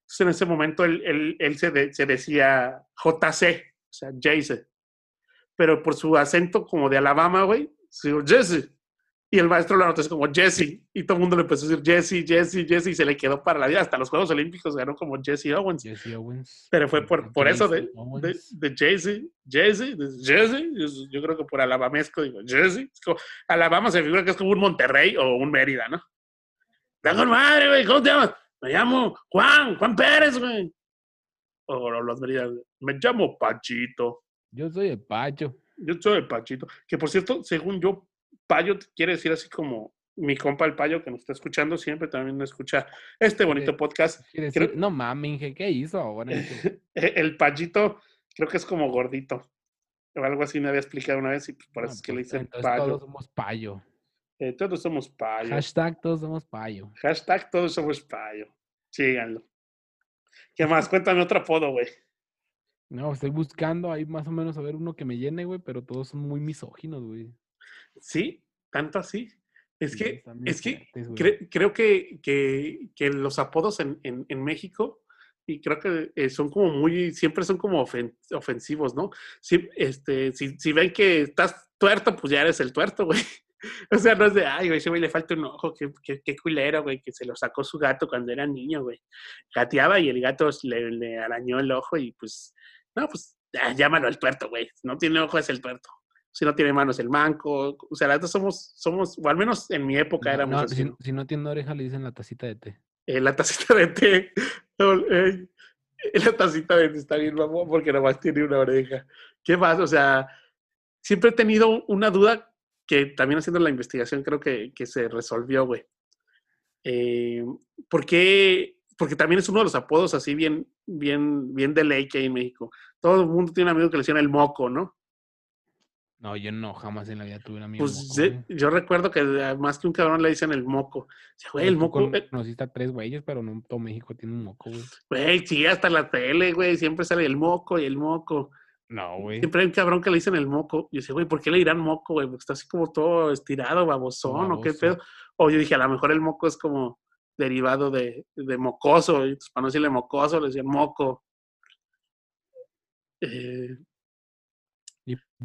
Entonces, en ese momento, él, él- él se, de- se decía JC, o sea, Jayce. Pero por su acento como de Alabama, güey, se dijo Jesse. Y el maestro lo anotó así como Jesse. Y todo el mundo le empezó a decir Jesse, Jesse, Jesse. Y se le quedó para la vida. Hasta los Juegos Olímpicos ganó como Jesse Owens. Jesse Owens. Pero fue por, por eso de, Jesse de, Jay-Z, de Jesse, yo, creo que por alabamesco digo, Jesse, como- Alabama se figura que es como un Monterrey o un Mérida, ¿no? ¡Da con madre, güey! ¿Cómo te llamas? Me llamo Juan, Juan Pérez, güey. O los Méridas, me llamo Pachito. Yo soy de Pacho. Yo soy el Pachito. Que por cierto, según yo, Payo quiere decir así como mi compa el Payo que nos está escuchando siempre, también escucha este bonito podcast. Quiere Creo- no mames, ¿qué hizo ahora? [laughs] El Payito creo que es como gordito. O algo así me había explicado una vez y pues, por No, eso es que le pues, dicen payo. todos somos payo. Eh, todos somos payo. Hashtag todos somos payo. Hashtag todos somos payo. Síganlo. ¿Qué más? Cuéntame otro apodo, güey. No, estoy buscando ahí más o menos a ver uno que me llene, güey, pero todos son muy misóginos, güey. ¿Sí? ¿Tanto así? Es Sí, que, es que cre- creo que, que, que los apodos en, en, en México, y creo que eh, son como muy, siempre son como ofen- ofensivos, ¿no? Si, este, si, si ven que estás tuerto, pues ya eres el tuerto, güey. [laughs] O sea, no es de, ay, güey, ese güey le falta un ojo, qué, qué, qué culero, güey, que se lo sacó su gato cuando era niño, güey. Gateaba y el gato le, le arañó el ojo y pues, no, pues, ah, llámalo el tuerto, güey. No tiene ojo es el tuerto. Si no tiene manos el manco. O sea, la neta somos, somos, o al menos en mi época No, éramos no, así. si, ¿no? si no tiene oreja, le dicen la tacita de té. Eh, la tacita de té. [laughs] No, eh, la tacita de té está bien, mamón, porque nomás tiene una oreja. ¿Qué más? O sea, siempre he tenido una duda que también haciendo la investigación creo que, que se resolvió, güey. Eh, ¿Por qué? Porque también es uno de los apodos así bien, bien, bien de ley que hay en México. Todo el mundo tiene un amigo que le decían el moco, ¿no? No, yo no, jamás en la vida tuve un amigo. Pues moco, sí, güey. yo recuerdo que más que un cabrón le dicen el moco. Dice, güey, el moco, eh, Conociste a tres güeyes, pero no todo México tiene un moco, güey. güey, sí, hasta la tele, güey, siempre sale el moco y el moco. No, güey. Siempre hay un cabrón que le dicen el moco. Y yo decía, güey, ¿por qué le dirán moco, güey? Porque está así como todo estirado, babosón, o qué pedo. O yo dije, a lo mejor el moco es como derivado de, de mocoso. Y entonces, para no decirle mocoso, le decían moco. Eh, ¿Y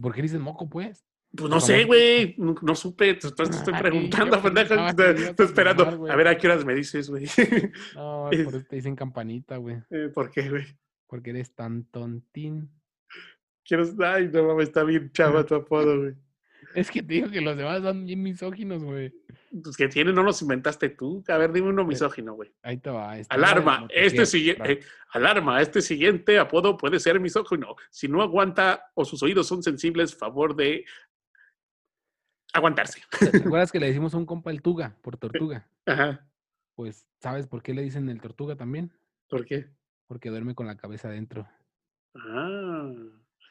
por qué dices moco, pues? pues no sé, güey. No, no supe. Te, te estoy Ay, preguntando, yo [laughs] pendejo. Estoy, esperando. a ver a qué horas me dices, güey. [laughs] No, por eso te dicen campanita, güey. Eh, ¿Por qué, güey? Porque eres tan tontín. Quiero. Ay, no mames, está bien chava [laughs] tu apodo, güey. Es que te digo que los demás son bien misóginos, güey. Pues que tiene, no los inventaste tú. A ver, dime uno misógino, güey. Ahí te va. Alarma, este siguiente, alarma, este siguiente apodo puede ser misógino. Si no aguanta o sus oídos son sensibles, favor de aguantarse. ¿Te acuerdas que le decimos a un compa el tuga por [laughs] tortuga? Ajá. Pues, ¿sabes por qué le dicen el tortuga también? ¿Por qué? Porque duerme con la cabeza adentro. Ah,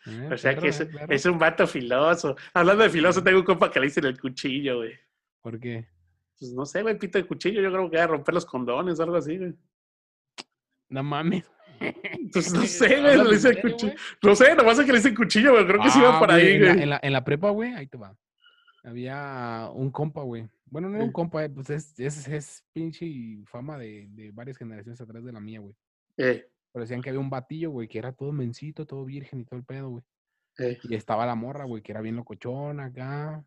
¿Eh? o sea Perro, que ¿eh? Es un vato filoso. Hablando de filoso, tengo un compa que le dicen el cuchillo, güey. ¿Por qué? Pues no sé, güey, pito el cuchillo. Yo creo que va a romper los condones o algo así, güey. No mames. [laughs] Pues no sé, [laughs] güey, ¿Hablas le en dicen cuchillo. güey? No sé, nomás es que le dicen cuchillo, güey. Creo que sí va Ah, por güey, ahí, güey. en, la, en la prepa, güey, ahí te va. Había un compa, güey. Bueno, no era un compa, eh, pues es, es, es pinche fama de, de varias generaciones atrás de la mía, güey. Eh, Pero decían que había un batillo, güey, que era todo mencito, todo virgen y todo el pedo, güey. eh. Y estaba la morra, güey, que era bien locochona acá.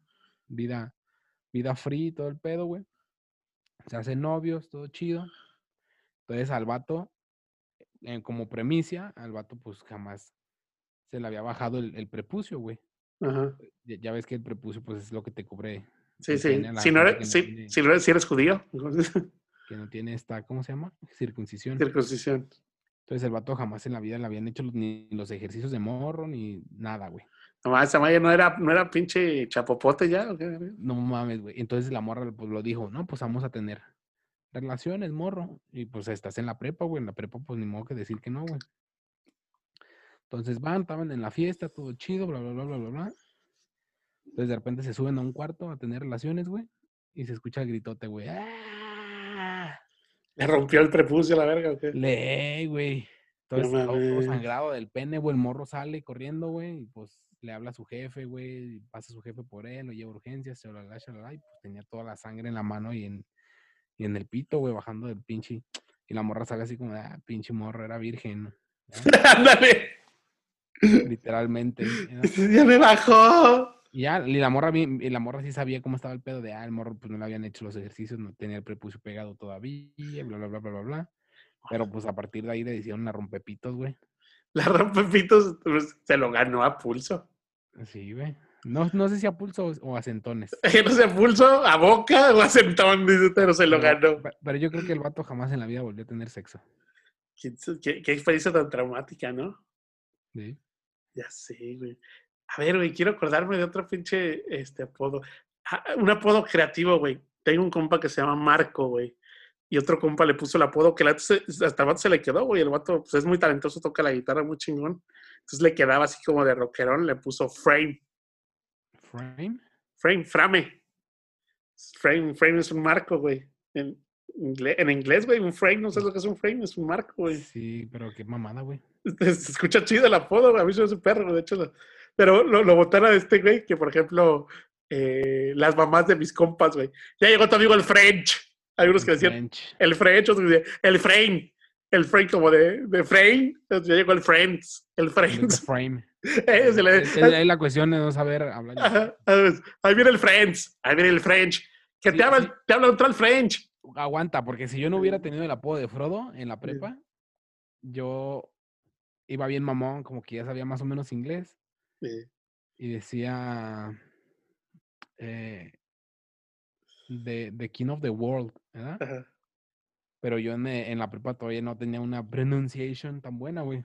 Vida, vida free, todo el pedo, güey. Se hacen novios, todo chido. Entonces al vato, eh, como premicia, al vato pues jamás se le había bajado el, el prepucio, güey. Ajá. Ya, ya ves que el prepucio pues es lo que te cubre. Sí, sí. Si no, eres, no si, tiene- si no eres, si eres judío, [laughs] Que no tiene esta, ¿cómo se llama? Circuncisión. circuncisión. Entonces el vato jamás en la vida le habían hecho los- ni los ejercicios de morro ni nada, güey. Nomás, esa Maya no era, no era pinche chapopote ya. ¿o qué? No mames, güey. Entonces la morra pues lo dijo, no, pues vamos a tener relaciones, morro. Y pues estás en la prepa, güey. En la prepa, pues ni modo que decir que no, güey. Entonces van, estaban en la fiesta, todo chido, bla, bla, bla, bla, bla, bla. Entonces de repente se suben a un cuarto a tener relaciones, güey. Y se escucha el gritote, güey. ¡Ah! Le rompió el prepucio la verga, ¿o qué? Lee, güey. No Entonces, todo mames. sangrado del pene, güey. El morro sale corriendo, güey. Y pues le habla a su jefe, güey. Pasa su jefe por él, lo lleva a urgencias, shalala, shalala, Y pues tenía toda la sangre en la mano y en, y en el pito, güey, bajando del pinche. Y la morra sale así como, ah, pinche morro, era virgen. [laughs] ¡Ándale! Literalmente. ¡Ya me bajó! Y ya, y la morra, y la morra sí sabía cómo estaba el pedo de, ah, el morro pues no le habían hecho los ejercicios, no tenía el prepucio pegado todavía, bla, bla, bla, bla, bla, bla. Pero pues a partir de ahí le hicieron una rompepitos, güey. La rompepitos pues, se lo ganó a pulso. Sí, güey. No, no sé si a pulso o- a centones. [laughs] No sé, pulso, a boca o a sentón, dice, pero se lo Pero- ganó. pe- Pero yo creo que el vato jamás en la vida volvió a tener sexo. ¿Qué, qué, qué experiencia tan traumática, ¿no? ¿sí? Ya sé, güey. A ver, güey, quiero acordarme de otro pinche este, apodo. Ah, un apodo creativo, güey. Tengo un compa que se llama Marco, güey. Y otro compa le puso el apodo que hasta el vato se le quedó, güey. El vato pues, es muy talentoso, toca la guitarra muy chingón. Entonces le quedaba así como de rockerón, le puso Frame. Frame. Frame, frame. Frame, frame es un marco, güey. En, inglés, güey, un frame, no sé lo que es un frame, es un marco, güey. Sí, pero qué mamada, güey. [laughs] Se escucha chido el apodo, güey. A mí se me hace perro, de hecho. lo- Pero lo, lo botaron a este güey, que por ejemplo, eh, las mamás de mis compas, güey. Ya llegó tu amigo el French. Hay unos que decían French. el French, otros que decían el frame. El frame como de, de frame. Ya llegó el Friends. El Friends. [laughs] Frame. [laughs] Eh, Es- es ahí la cuestión de no saber hablar. Ajá, Ahí viene el Friends. Ahí viene el French. Que Sí, te, habla, sí. te habla otro el French. Aguanta, porque si yo no hubiera tenido el apodo de Frodo en la prepa, yo iba bien mamón, como que ya sabía más o menos inglés. Eh, y decía eh, the, the King of the World, ¿verdad? ajá. Pero yo en, eh, en la prepa todavía no tenía una pronunciation tan buena, güey.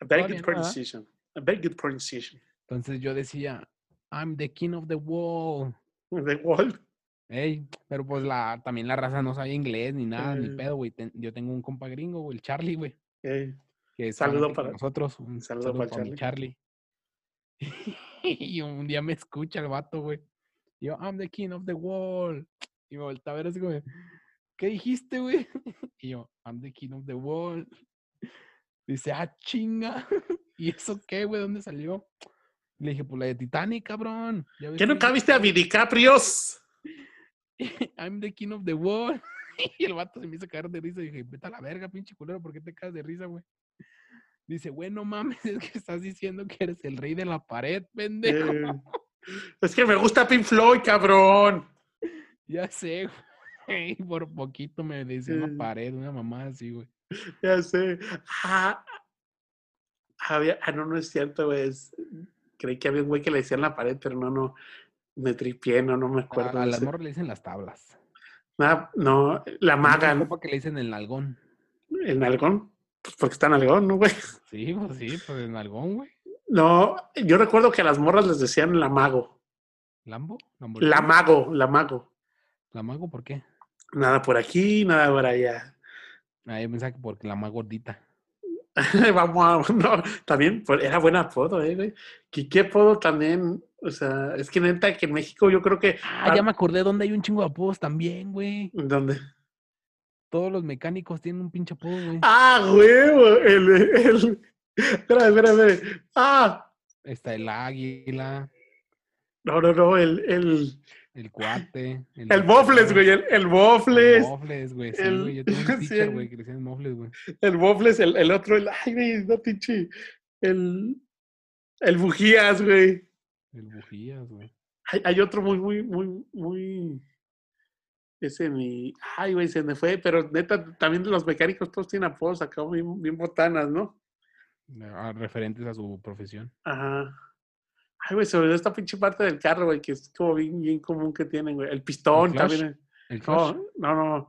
A very Todavía good pronunciation. A very good pronunciation. Entonces yo decía, I'm the King of the World. The wall. Ey, pero pues la, también la raza no sabía inglés ni nada, ni Eh. pedo, güey. Ten- yo tengo un compa gringo, güey, el Charlie, güey. Eh, Que Saludo para- nosotros. Un saludo saludo para Charlie. [laughs] Y un día me escucha el vato, güey. Yo, I'm the king of the wall. Y me voltea a ver así como, ¿qué dijiste, güey? [laughs] Y yo, I'm the king of the wall. Dice, ah, chinga. [laughs] ¿Y eso qué, güey? ¿Dónde salió? Le dije, pues la de Titanic, cabrón. ¿Ya ves ¿Qué nunca viste a Vidicaprios? [laughs] I'm the king of the wall. Y el vato se me hizo caer de risa. Y dije, vete a la verga, pinche culero, ¿por qué te caes de risa, güey? Dice, güey, no mames, es que estás diciendo que eres el rey de la pared, pendejo. Eh, es que me gusta Pink Floyd, cabrón. Ya sé, güey. [laughs] Por poquito me decía una pared, una mamá así, güey. Ya sé. Ah, había, ah, no, no es cierto, güey. creí que había un güey que le decía en la pared, pero no, no. Me tripié, no, no me A, acuerdo. a de las morras le dicen las tablas. Ah, no, la A mi magan. compa que le dicen el nalgón. ¿En algón? Pues porque está en algón, ¿no, güey? Sí, pues sí, pues el nalgón, güey. No, yo recuerdo que a las morras les decían la mago. ¿Lambo? La mago, la mago. ¿La mago por qué? Nada por aquí, nada por allá. Ah, yo pensaba que porque la más gordita. [laughs] Vamos a, no, también era buen apodo, eh, güey. ¿Qué, qué apodo también? O sea, es que neta que en México yo creo que. Ah, ya me acordé dónde hay un chingo de apodos también, güey. ¿Dónde? Todos los mecánicos tienen un pinche apodo, güey. Ah, huevo, el, el, espera, espera, espera. Ah, Está el águila, no, no, no, el, el, el cuate. el Bofles, güey, el, el Bofles, El Mofles, güey. Sí, el- güey. Yo tengo un [laughs] sí, teacher, el- güey, que le decían Mofles, güey. el Bofles, el, el otro, el, ay, güey, no, pinche, el, el Bujías, güey. El Bujías, güey. Hay, hay otro muy, muy, muy, muy. Ese mi. Ay, güey, se me fue. Pero neta, también los mecánicos todos tienen apodos acá bien, bien botanas, ¿no? Ah, Referentes a su profesión. Ajá. Ay, güey, sobre esta pinche parte del carro, güey, que es como bien, bien común que tienen, güey. El pistón también. El. No, no, no.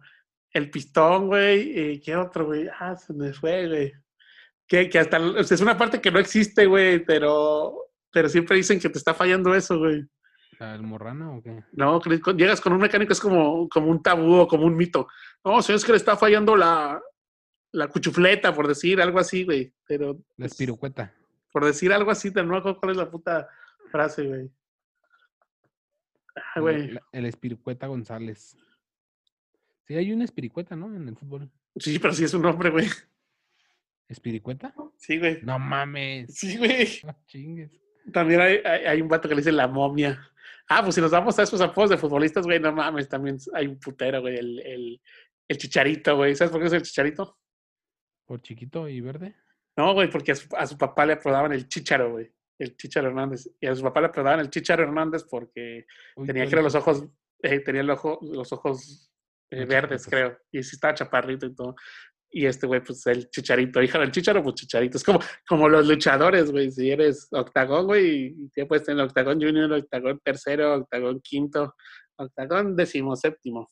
El pistón, güey. eh, ¿Qué otro, güey? Ah, se me fue, güey. Que, que hasta. o sea, es una parte que no existe, güey, pero. Pero siempre dicen que te está fallando eso, güey. ¿La del Morrana o qué? No, llegas con un mecánico es como, como un tabú o como un mito. No, si es que le está fallando la, la cuchufleta, por decir algo así, güey. Pero La espirucueta. por decir algo así, no me acuerdo cuál es la puta frase, güey. Ah, El, güey. el Espiricueta González. Sí, hay una espiricueta, ¿no? En el fútbol. Sí, pero sí es un nombre, güey. ¿Espiricueta? Sí, güey. No mames. Sí, güey. No chingues. También hay, hay, hay un vato que le dice la momia. Ah, pues si nos vamos a esos apodos de futbolistas, güey, no mames, también hay un putero, güey. El, el, el chicharito, güey. ¿Sabes por qué es el chicharito? ¿Por chiquito y verde? No, güey, porque a su, a su papá le aprobaban el chicharo, güey. El chicharo Hernández. Y a su papá le aprobaban el chicharo Hernández porque Uy, tenía que los ojos, eh, tenía el ojo, los ojos eh, verdes, creo. Y sí estaba chaparrito y todo. Y este güey, pues el chicharito, hija del chicharo, pues chicharito. Es como, como los luchadores, güey. Si eres octagón, güey, y ya puedes tener octagón junior, octagón tercero, octagón quinto, octagón decimoséptimo.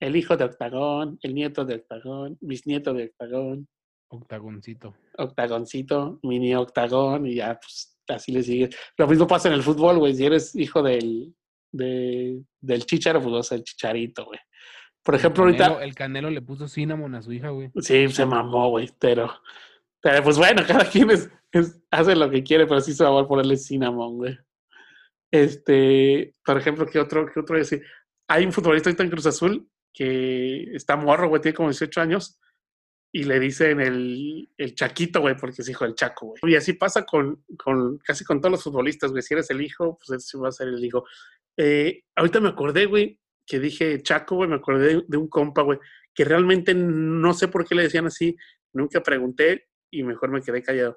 El hijo de octagón, el nieto de octagón, bisnieto de octagón Octagoncito. octagoncito, mini octagón y ya, pues así le sigue. Lo mismo pasa en el fútbol, güey. Si eres hijo del, de- del chicharo, pues vas ser el chicharito, güey. Por ejemplo, el Canelo, ahorita, el Canelo le puso cinnamon a su hija, güey. sí, se mamó, güey, pero, pero pues bueno, cada quien es, es- hace lo que quiere, pero sí se va a ponerle cinnamon, güey. Este, por ejemplo, ¿qué otro, qué otro decir? Hay un futbolista ahorita en Cruz Azul que está morro, güey, tiene como 18 años y le dicen el, el Chaquito, güey, porque es hijo del Chaco, güey. Y así pasa con, con casi con todos los futbolistas, güey. Si eres el hijo, pues ese va a ser el hijo. Eh, ahorita me acordé, güey, que dije Chaco, güey, me acordé de, de un compa, güey, que realmente no sé por qué le decían así, nunca pregunté y mejor me quedé callado.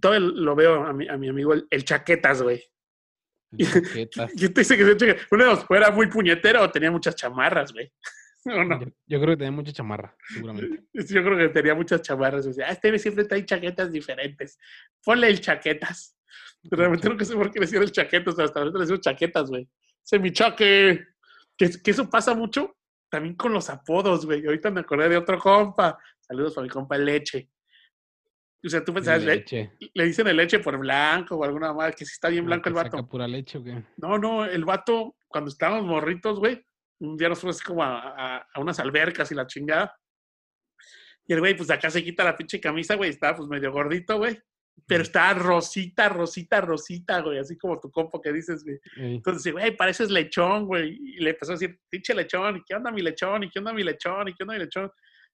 Todavía lo veo a mi, a mi amigo el, el Chaquetas, güey. [laughs] ¿Quién te dice que se chaquetas? Uno de los o era muy puñetero o tenía muchas chamarras, güey. ¿O no? Yo, yo creo que tenía mucha chamarra, seguramente. [laughs] Yo creo que tenía muchas chamarras. Decía, ah, este siempre trae chaquetas diferentes. Ponle el chaquetas. Realmente no sé por qué le hicieron el chaquetas, hasta ahorita le hicieron chaquetas, güey. Ese mi chaque. Que, que eso pasa mucho también con los apodos, güey. Ahorita me acordé de otro compa. Saludos para mi compa Leche. O sea, tú pensabas, le, leche. le dicen el Leche por blanco o alguna más, que sí está bien Ah, blanco el vato. saca pura leche o qué? No, no, el vato, cuando estábamos morritos, güey, un día nos fuimos así como a, a- a unas albercas y la chingada. Y el güey, pues acá se quita la pinche camisa, güey, estaba pues medio gordito, güey. pero está rosita, rosita, rosita, güey, así como tu compo que dices, güey. Ey, Entonces, güey, pareces lechón, güey. Y le empezó a decir, pinche lechón, ¿y qué onda mi lechón? ¿Y qué onda mi lechón? ¿Y qué onda mi lechón?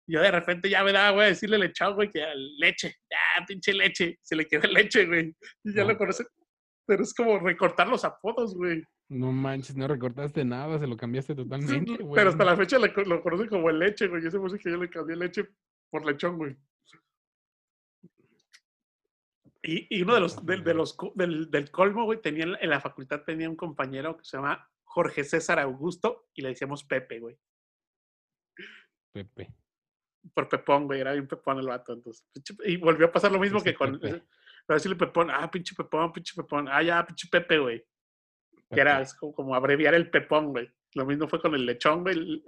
Y yo de repente ya me daba, güey, decirle lechón, güey, que leche, ya, pinche leche. Se le quedó leche, güey. Y ya No. lo conoce. Pero es como recortar los apodos, güey. No manches, no recortaste nada, se lo cambiaste totalmente, güey. Pero hasta la fecha le co- lo conoce como el leche, güey. Y ese fue que yo le cambié leche por lechón, güey. Y, y uno de los, del- de, los, co- del, del colmo, güey, tenía en la- facultad tenía un compañero que se llama Jorge César Augusto y le decíamos Pepe, güey. Pepe. Por Pepón, güey, era bien Pepón el vato. Entonces, y volvió a pasar lo mismo que con. Pepe. Para decirle Pepón, ah, pinche Pepón, pinche Pepón, ah, ya, pinche Pepe, güey. Que era como, como abreviar el Pepón, güey. Lo mismo fue con el lechón, güey. el-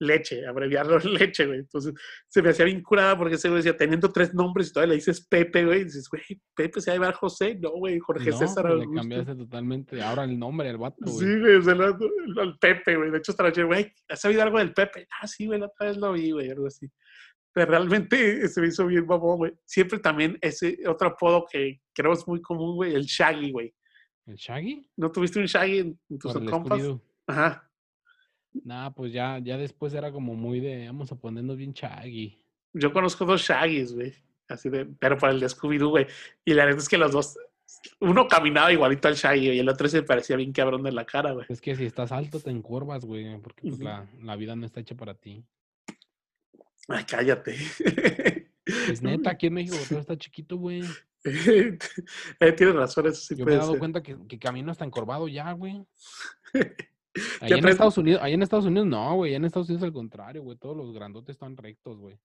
Leche, abreviarlo en [laughs] leche, güey. Entonces se me hacía bien curada porque ese güey decía, teniendo tres nombres y todavía le dices Pepe, güey. Y dices, güey, Pepe se va a llamar José. No, güey, Jorge No, César pues, le Augusto. cambiaste totalmente. Ahora el nombre del vato, güey. Sí, güey, o sea, lo- el Pepe, güey. De hecho, hasta la noche, güey, ¿has sabido algo del Pepe? Ah, sí, güey, la otra vez lo vi, güey, algo así. [laughs] Realmente se me hizo bien babón, güey. Siempre también ese otro apodo que creo es muy común, güey, el Shaggy, güey. ¿El Shaggy? ¿No tuviste un Shaggy en, en tus compas? Ajá. Nah, pues ya, ya después era como muy de, vamos a ponernos bien Shaggy. Yo conozco dos Shaggys, güey. Así de, pero para el de Scooby-Doo, güey. Y la verdad es que los dos, uno caminaba igualito al Shaggy y el otro se parecía bien cabrón de la cara, güey. Es que si estás alto te encorvas, güey, porque pues, la, la vida no está hecha para ti. Ay, cállate. Es [laughs] neta, aquí en México todo está chiquito, güey. eh, tienes razón, eso sí Yo me he puede dado ser. cuenta que, que camino hasta encorvado ya, güey. [laughs] Allá en Estados Unidos, allá en Estados Unidos no, güey. En Estados Unidos al contrario, güey. Todos los grandotes están rectos, güey.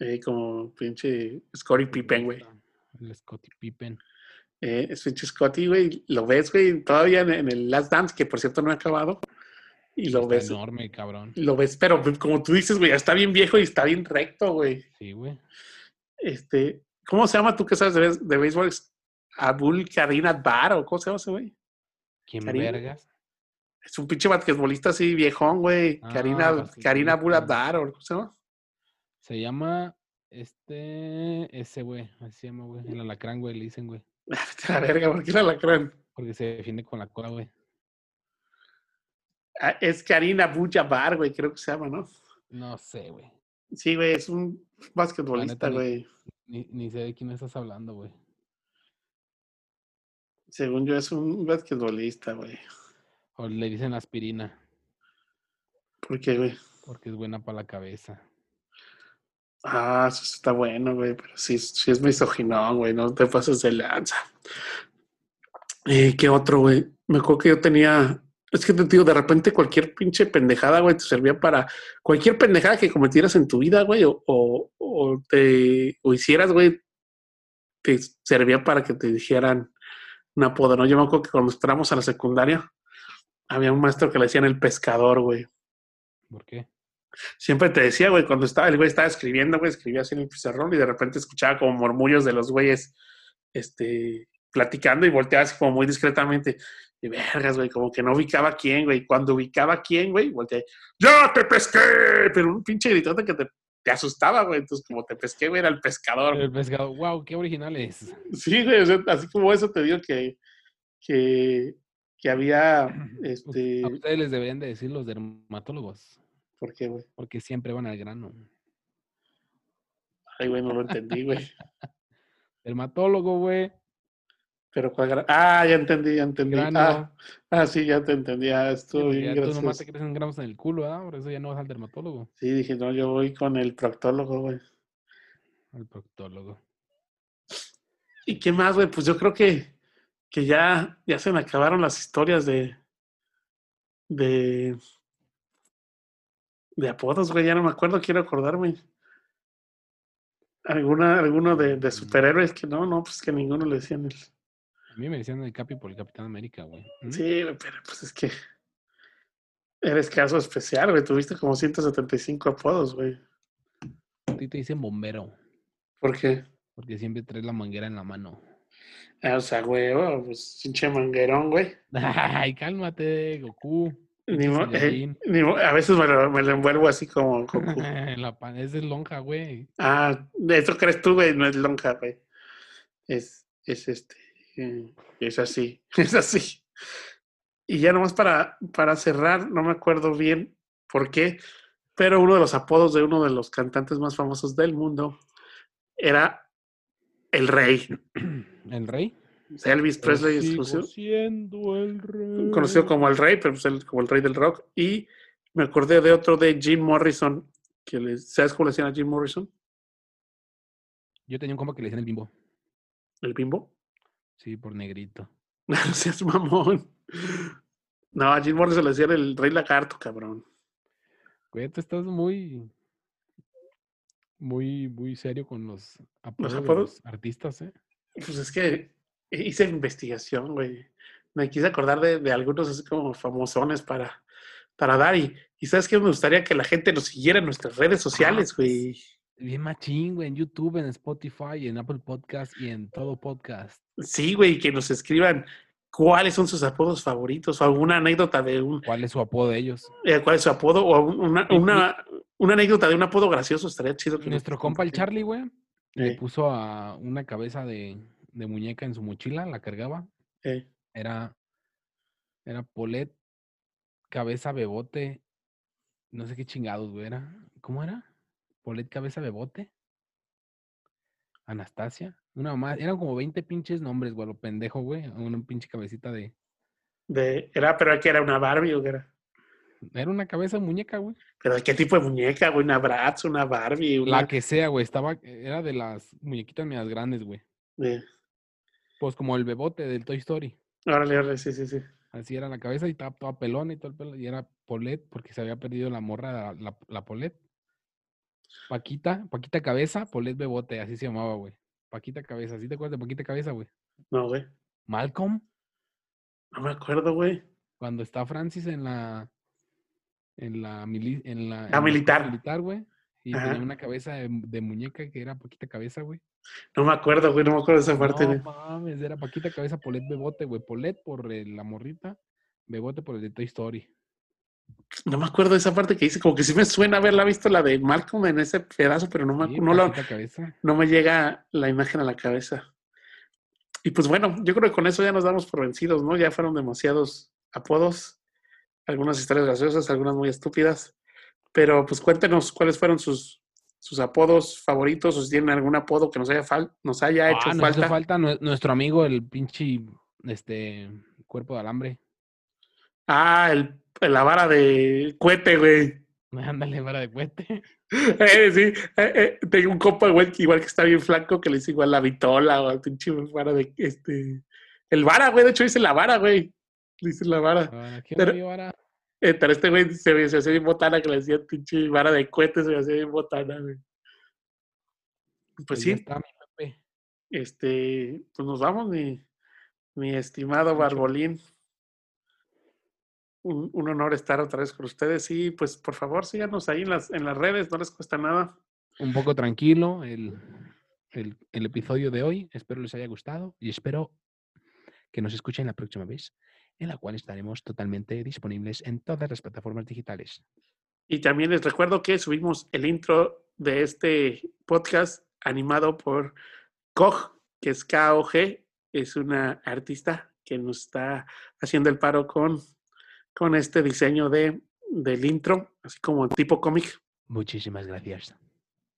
Eh, como pinche Scotty Pippen, güey. El Scottie Pippen. Eh, es pinche Scotty, güey. Lo ves, güey, todavía en, en el Last Dance, que por cierto no he acabado. Y lo Está ves, enorme, cabrón. lo ves, pero pues, como tú dices, güey, está bien viejo y está bien recto, güey. Sí, güey. Este, ¿cómo se llama tú que sabes de, de béisbol? Abul Karim Adbar o cómo se llama ese güey? ¿Quién Karim. vergas? Es un pinche basquetbolista así viejón, güey. Ah, Karina, Karina Abul. Adbar o ¿cómo se llama? Se llama este, ese güey, así se llama, güey. El alacrán, güey, le dicen, güey. [laughs] La verga, ¿por qué la lacran? Porque se defiende con la cola, güey. Ah, Es Karina Abul Jabbar, güey, creo que se llama, ¿no? No sé, güey. Sí, güey, es un basquetbolista, ni- güey. Ni, ni sé de quién estás hablando, güey. Según yo, es un basquetbolista, güey. O le dicen aspirina, ¿Por qué, güey? porque es buena para la cabeza. Ah, eso está bueno, güey, pero sí, sí es misoginón, güey, no te pases de lanza. Eh, ¿Qué otro, güey? Me acuerdo que yo tenía, es que te digo, de repente cualquier pinche pendejada, güey, te servía para cualquier pendejada que cometieras en tu vida, güey, o, o, o te, o hicieras, güey, te servía para que te dijeran un apodo, ¿no? Yo me acuerdo que cuando entramos a la secundaria, había un maestro que le decían el pescador, güey. ¿Por qué? Siempre te decía, güey, cuando estaba el güey estaba escribiendo, güey, escribía así en el pizarrón y de repente escuchaba como murmullos de los güeyes, este, platicando y volteaba así como muy discretamente. Y vergas, güey, como que no ubicaba a quién, güey. Cuando ubicaba a quién, güey, volteé, ¡ya te pesqué! Pero un pinche gritote que te, te asustaba, güey. Entonces, como te pesqué, güey, era el pescador. El pescado, wow, qué original es. Sí, güey, o sea, así como eso te digo que, que, que había, este, A ustedes les deberían de decir los dermatólogos, ¿por qué, güey? porque siempre van al grano. Ay, güey, no lo entendí, güey. [laughs] Dermatólogo, güey. Pero cuál gra- Ah, ya entendí, ya entendí. Grano. Ah, ah, sí, ya te entendí. Ah, Sí, estuvo porque bien ya tú nomás gracioso. te crecen gramos en el culo, ¿ah? Por eso ya no vas al dermatólogo, Sí, dije, no, yo voy con el proctólogo, güey. al proctólogo. ¿Y qué más, güey? Pues yo creo que, que ya, ya se me acabaron las historias de. de. de apodos, güey. Ya no me acuerdo, quiero acordarme. ¿Alguna, alguno de, de superhéroes que no, no, pues que ninguno le decían el. A mí me decían el Capi por el Capitán América, güey. ¿Mm? Sí, pero pues es que. Eres caso especial, güey. Tuviste como 175 apodos, güey. A ti te dicen bombero, ¿Por qué? porque siempre traes la manguera en la mano. Ah, o sea, güey, oh, pues pinche manguerón, güey. [laughs] Ay, cálmate, Goku. Ni eh, ni a veces me lo, me lo envuelvo así como [laughs] Goku. la pan es de lonja, güey. ah, de eso crees tú, güey, no es lonja, güey. es, es este, eh, es así, [laughs] es así. Y ya nomás para, para cerrar, no me acuerdo bien por qué, pero uno de los apodos de uno de los cantantes más famosos del mundo era el rey. [clears throat] ¿El rey? Elvis Presley, rey. conocido como el rey, pero pues como el rey del rock. Y me acordé de otro de Jim Morrison, que le, ¿sabes cómo le decían a Jim Morrison? Yo tenía un compa que le decían el bimbo. El bimbo. Sí, por negrito. [laughs] No seas mamón. No, a Jim Morrison le decían el rey lagarto, cabrón. Güey, tú estás muy. Muy, muy serio con los apodos, de apodos? los artistas, ¿eh? Pues es que hice investigación, güey. Me quise acordar de, de algunos así como famosones para, para dar. Y, y sabes que me gustaría que la gente nos siguiera en nuestras redes sociales, güey. Bien machín, güey, en YouTube, en Spotify, en Apple Podcast y en todo podcast. Sí, güey, que nos escriban cuáles son sus apodos favoritos o alguna anécdota de un, ¿Cuál es su apodo de ellos? eh, cuál es su apodo o un- una, una, una anécdota de un apodo gracioso. Estaría chido. que nos Nuestro compa el. Charlie, güey, le Eh, puso a una cabeza de, de muñeca en su mochila, la cargaba. eh. Era, era Polet, cabeza bebote, no sé qué chingados, güey, era. ¿Cómo era? Polet, cabeza bebote. Anastasia. Una más, eran como 20 pinches nombres, güey, lo pendejo, güey. Una pinche cabecita de. De, era, pero que era una Barbie o qué era. Era una cabeza muñeca, güey. Pero qué tipo de muñeca, güey, una Bratz, una Barbie, una. La que sea, güey. Estaba, era de las muñequitas medias grandes, güey. Pues como el bebote del Toy Story. Órale, órale, sí, sí, sí. Así era la cabeza y estaba toda pelona y todo el pelo. Y era Polet porque se había perdido la morra, la, la, la Polet. Paquita, Paquita Cabeza, Polet Bebote, así se llamaba, güey. Paquita Cabeza, ¿sí te acuerdas de Paquita Cabeza, güey? No, güey. Malcolm, No me acuerdo, güey. cuando está Francis en la. En la, mili- en la, la militar. militar, güey. Y Ajá. tenía una cabeza de, de muñeca que era Paquita Cabeza, güey. No me acuerdo, güey. No me acuerdo de esa parte, No güey. mames, era Paquita Cabeza, Polet Bebote, güey. Polet por el- la morrita, Bebote por el de Toy Story. No me acuerdo de esa parte que dice, como que sí me suena haberla visto la de Malcolm en ese pedazo, pero no me, Sí, no Cabeza. no me llega la imagen a la cabeza. Y pues bueno, yo creo que con eso ya nos damos por vencidos, ¿no? Ya fueron demasiados apodos, algunas historias graciosas, algunas muy estúpidas. Pero pues cuéntenos cuáles fueron sus, sus apodos favoritos o si tienen algún apodo que nos haya, fal- nos haya hecho Ah, nos hace falta. falta nue- nuestro amigo, el pinche este cuerpo de alambre. Ah, el, la vara de cohete, güey. Ándale, vara de cohete. [laughs] Eh, sí, eh, eh, tengo un compa igual, igual que está bien flaco que le dice igual la vitola o pinche vara de este. El vara, güey, de hecho dice la vara, güey. Le dice la vara. Ah, ¿Qué Pero- vara? Eh, pero este güey se, se hacía bien botana que le decía pinche vara de cohetes, se me hacía bien botana, güey. Pues ya sí, está, este, pues nos vamos, mi, mi estimado. Barbolín. Un, un honor estar otra vez con ustedes y pues por favor síganos ahí en las, en las redes, no les cuesta nada. Un poco tranquilo el, el, el episodio de hoy. Espero les haya gustado y espero que nos escuchen la próxima vez, en la cual estaremos totalmente disponibles en todas las plataformas digitales. Y también les recuerdo que subimos el intro de este podcast animado por Kog, que es K-O-G, es una artista que nos está haciendo el paro con, con este diseño de, del intro, así como tipo cómic. Muchísimas gracias.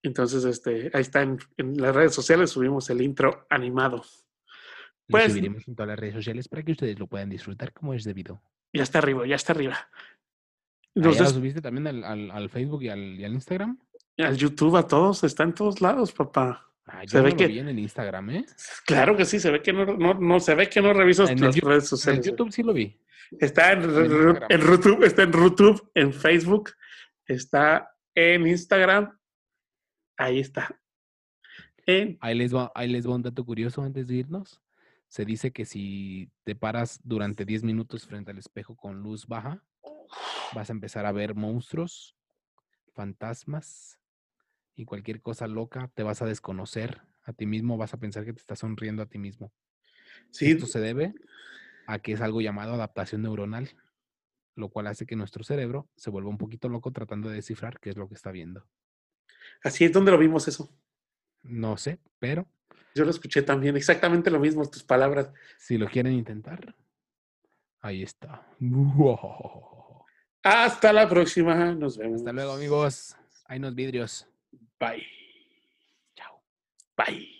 Entonces, este, ahí está en, en las redes sociales, subimos el intro animado. Lo Pues- subiremos en todas las redes sociales para que ustedes lo puedan disfrutar como es debido. Ya está arriba, ya está arriba. Ah, ¿Ya lo subiste también al, al- al Facebook y al, y al Instagram? al YouTube a todos, está en todos lados, papá. Ah, Se yo ve no que- lo vi en el Instagram, ¿eh? Claro que sí, se ve que no, no, no se ve que no revisas En las Yu- redes En sociales. el YouTube sí lo vi. Está en, En en YouTube, está en YouTube, en Facebook, está en Instagram. Ahí está. En- Ahí les, va, ahí les va un dato curioso antes de irnos. Se dice que si te paras durante 10 minutos frente al espejo con luz baja, vas a empezar a ver monstruos, fantasmas y cualquier cosa loca. Te vas a desconocer a ti mismo, vas a pensar que te estás sonriendo a ti mismo. sí, Esto se debe a que es algo llamado adaptación neuronal, lo cual hace que nuestro cerebro se vuelva un poquito loco tratando de descifrar qué es lo que está viendo. así es donde lo vimos eso. No sé, pero Yo lo escuché también, exactamente lo mismo, tus palabras. Si lo quieren intentar, ahí está. [laughs] Hasta la próxima, nos vemos. Hasta luego, amigos. Hay unos vidrios. Bye. Chao. Bye.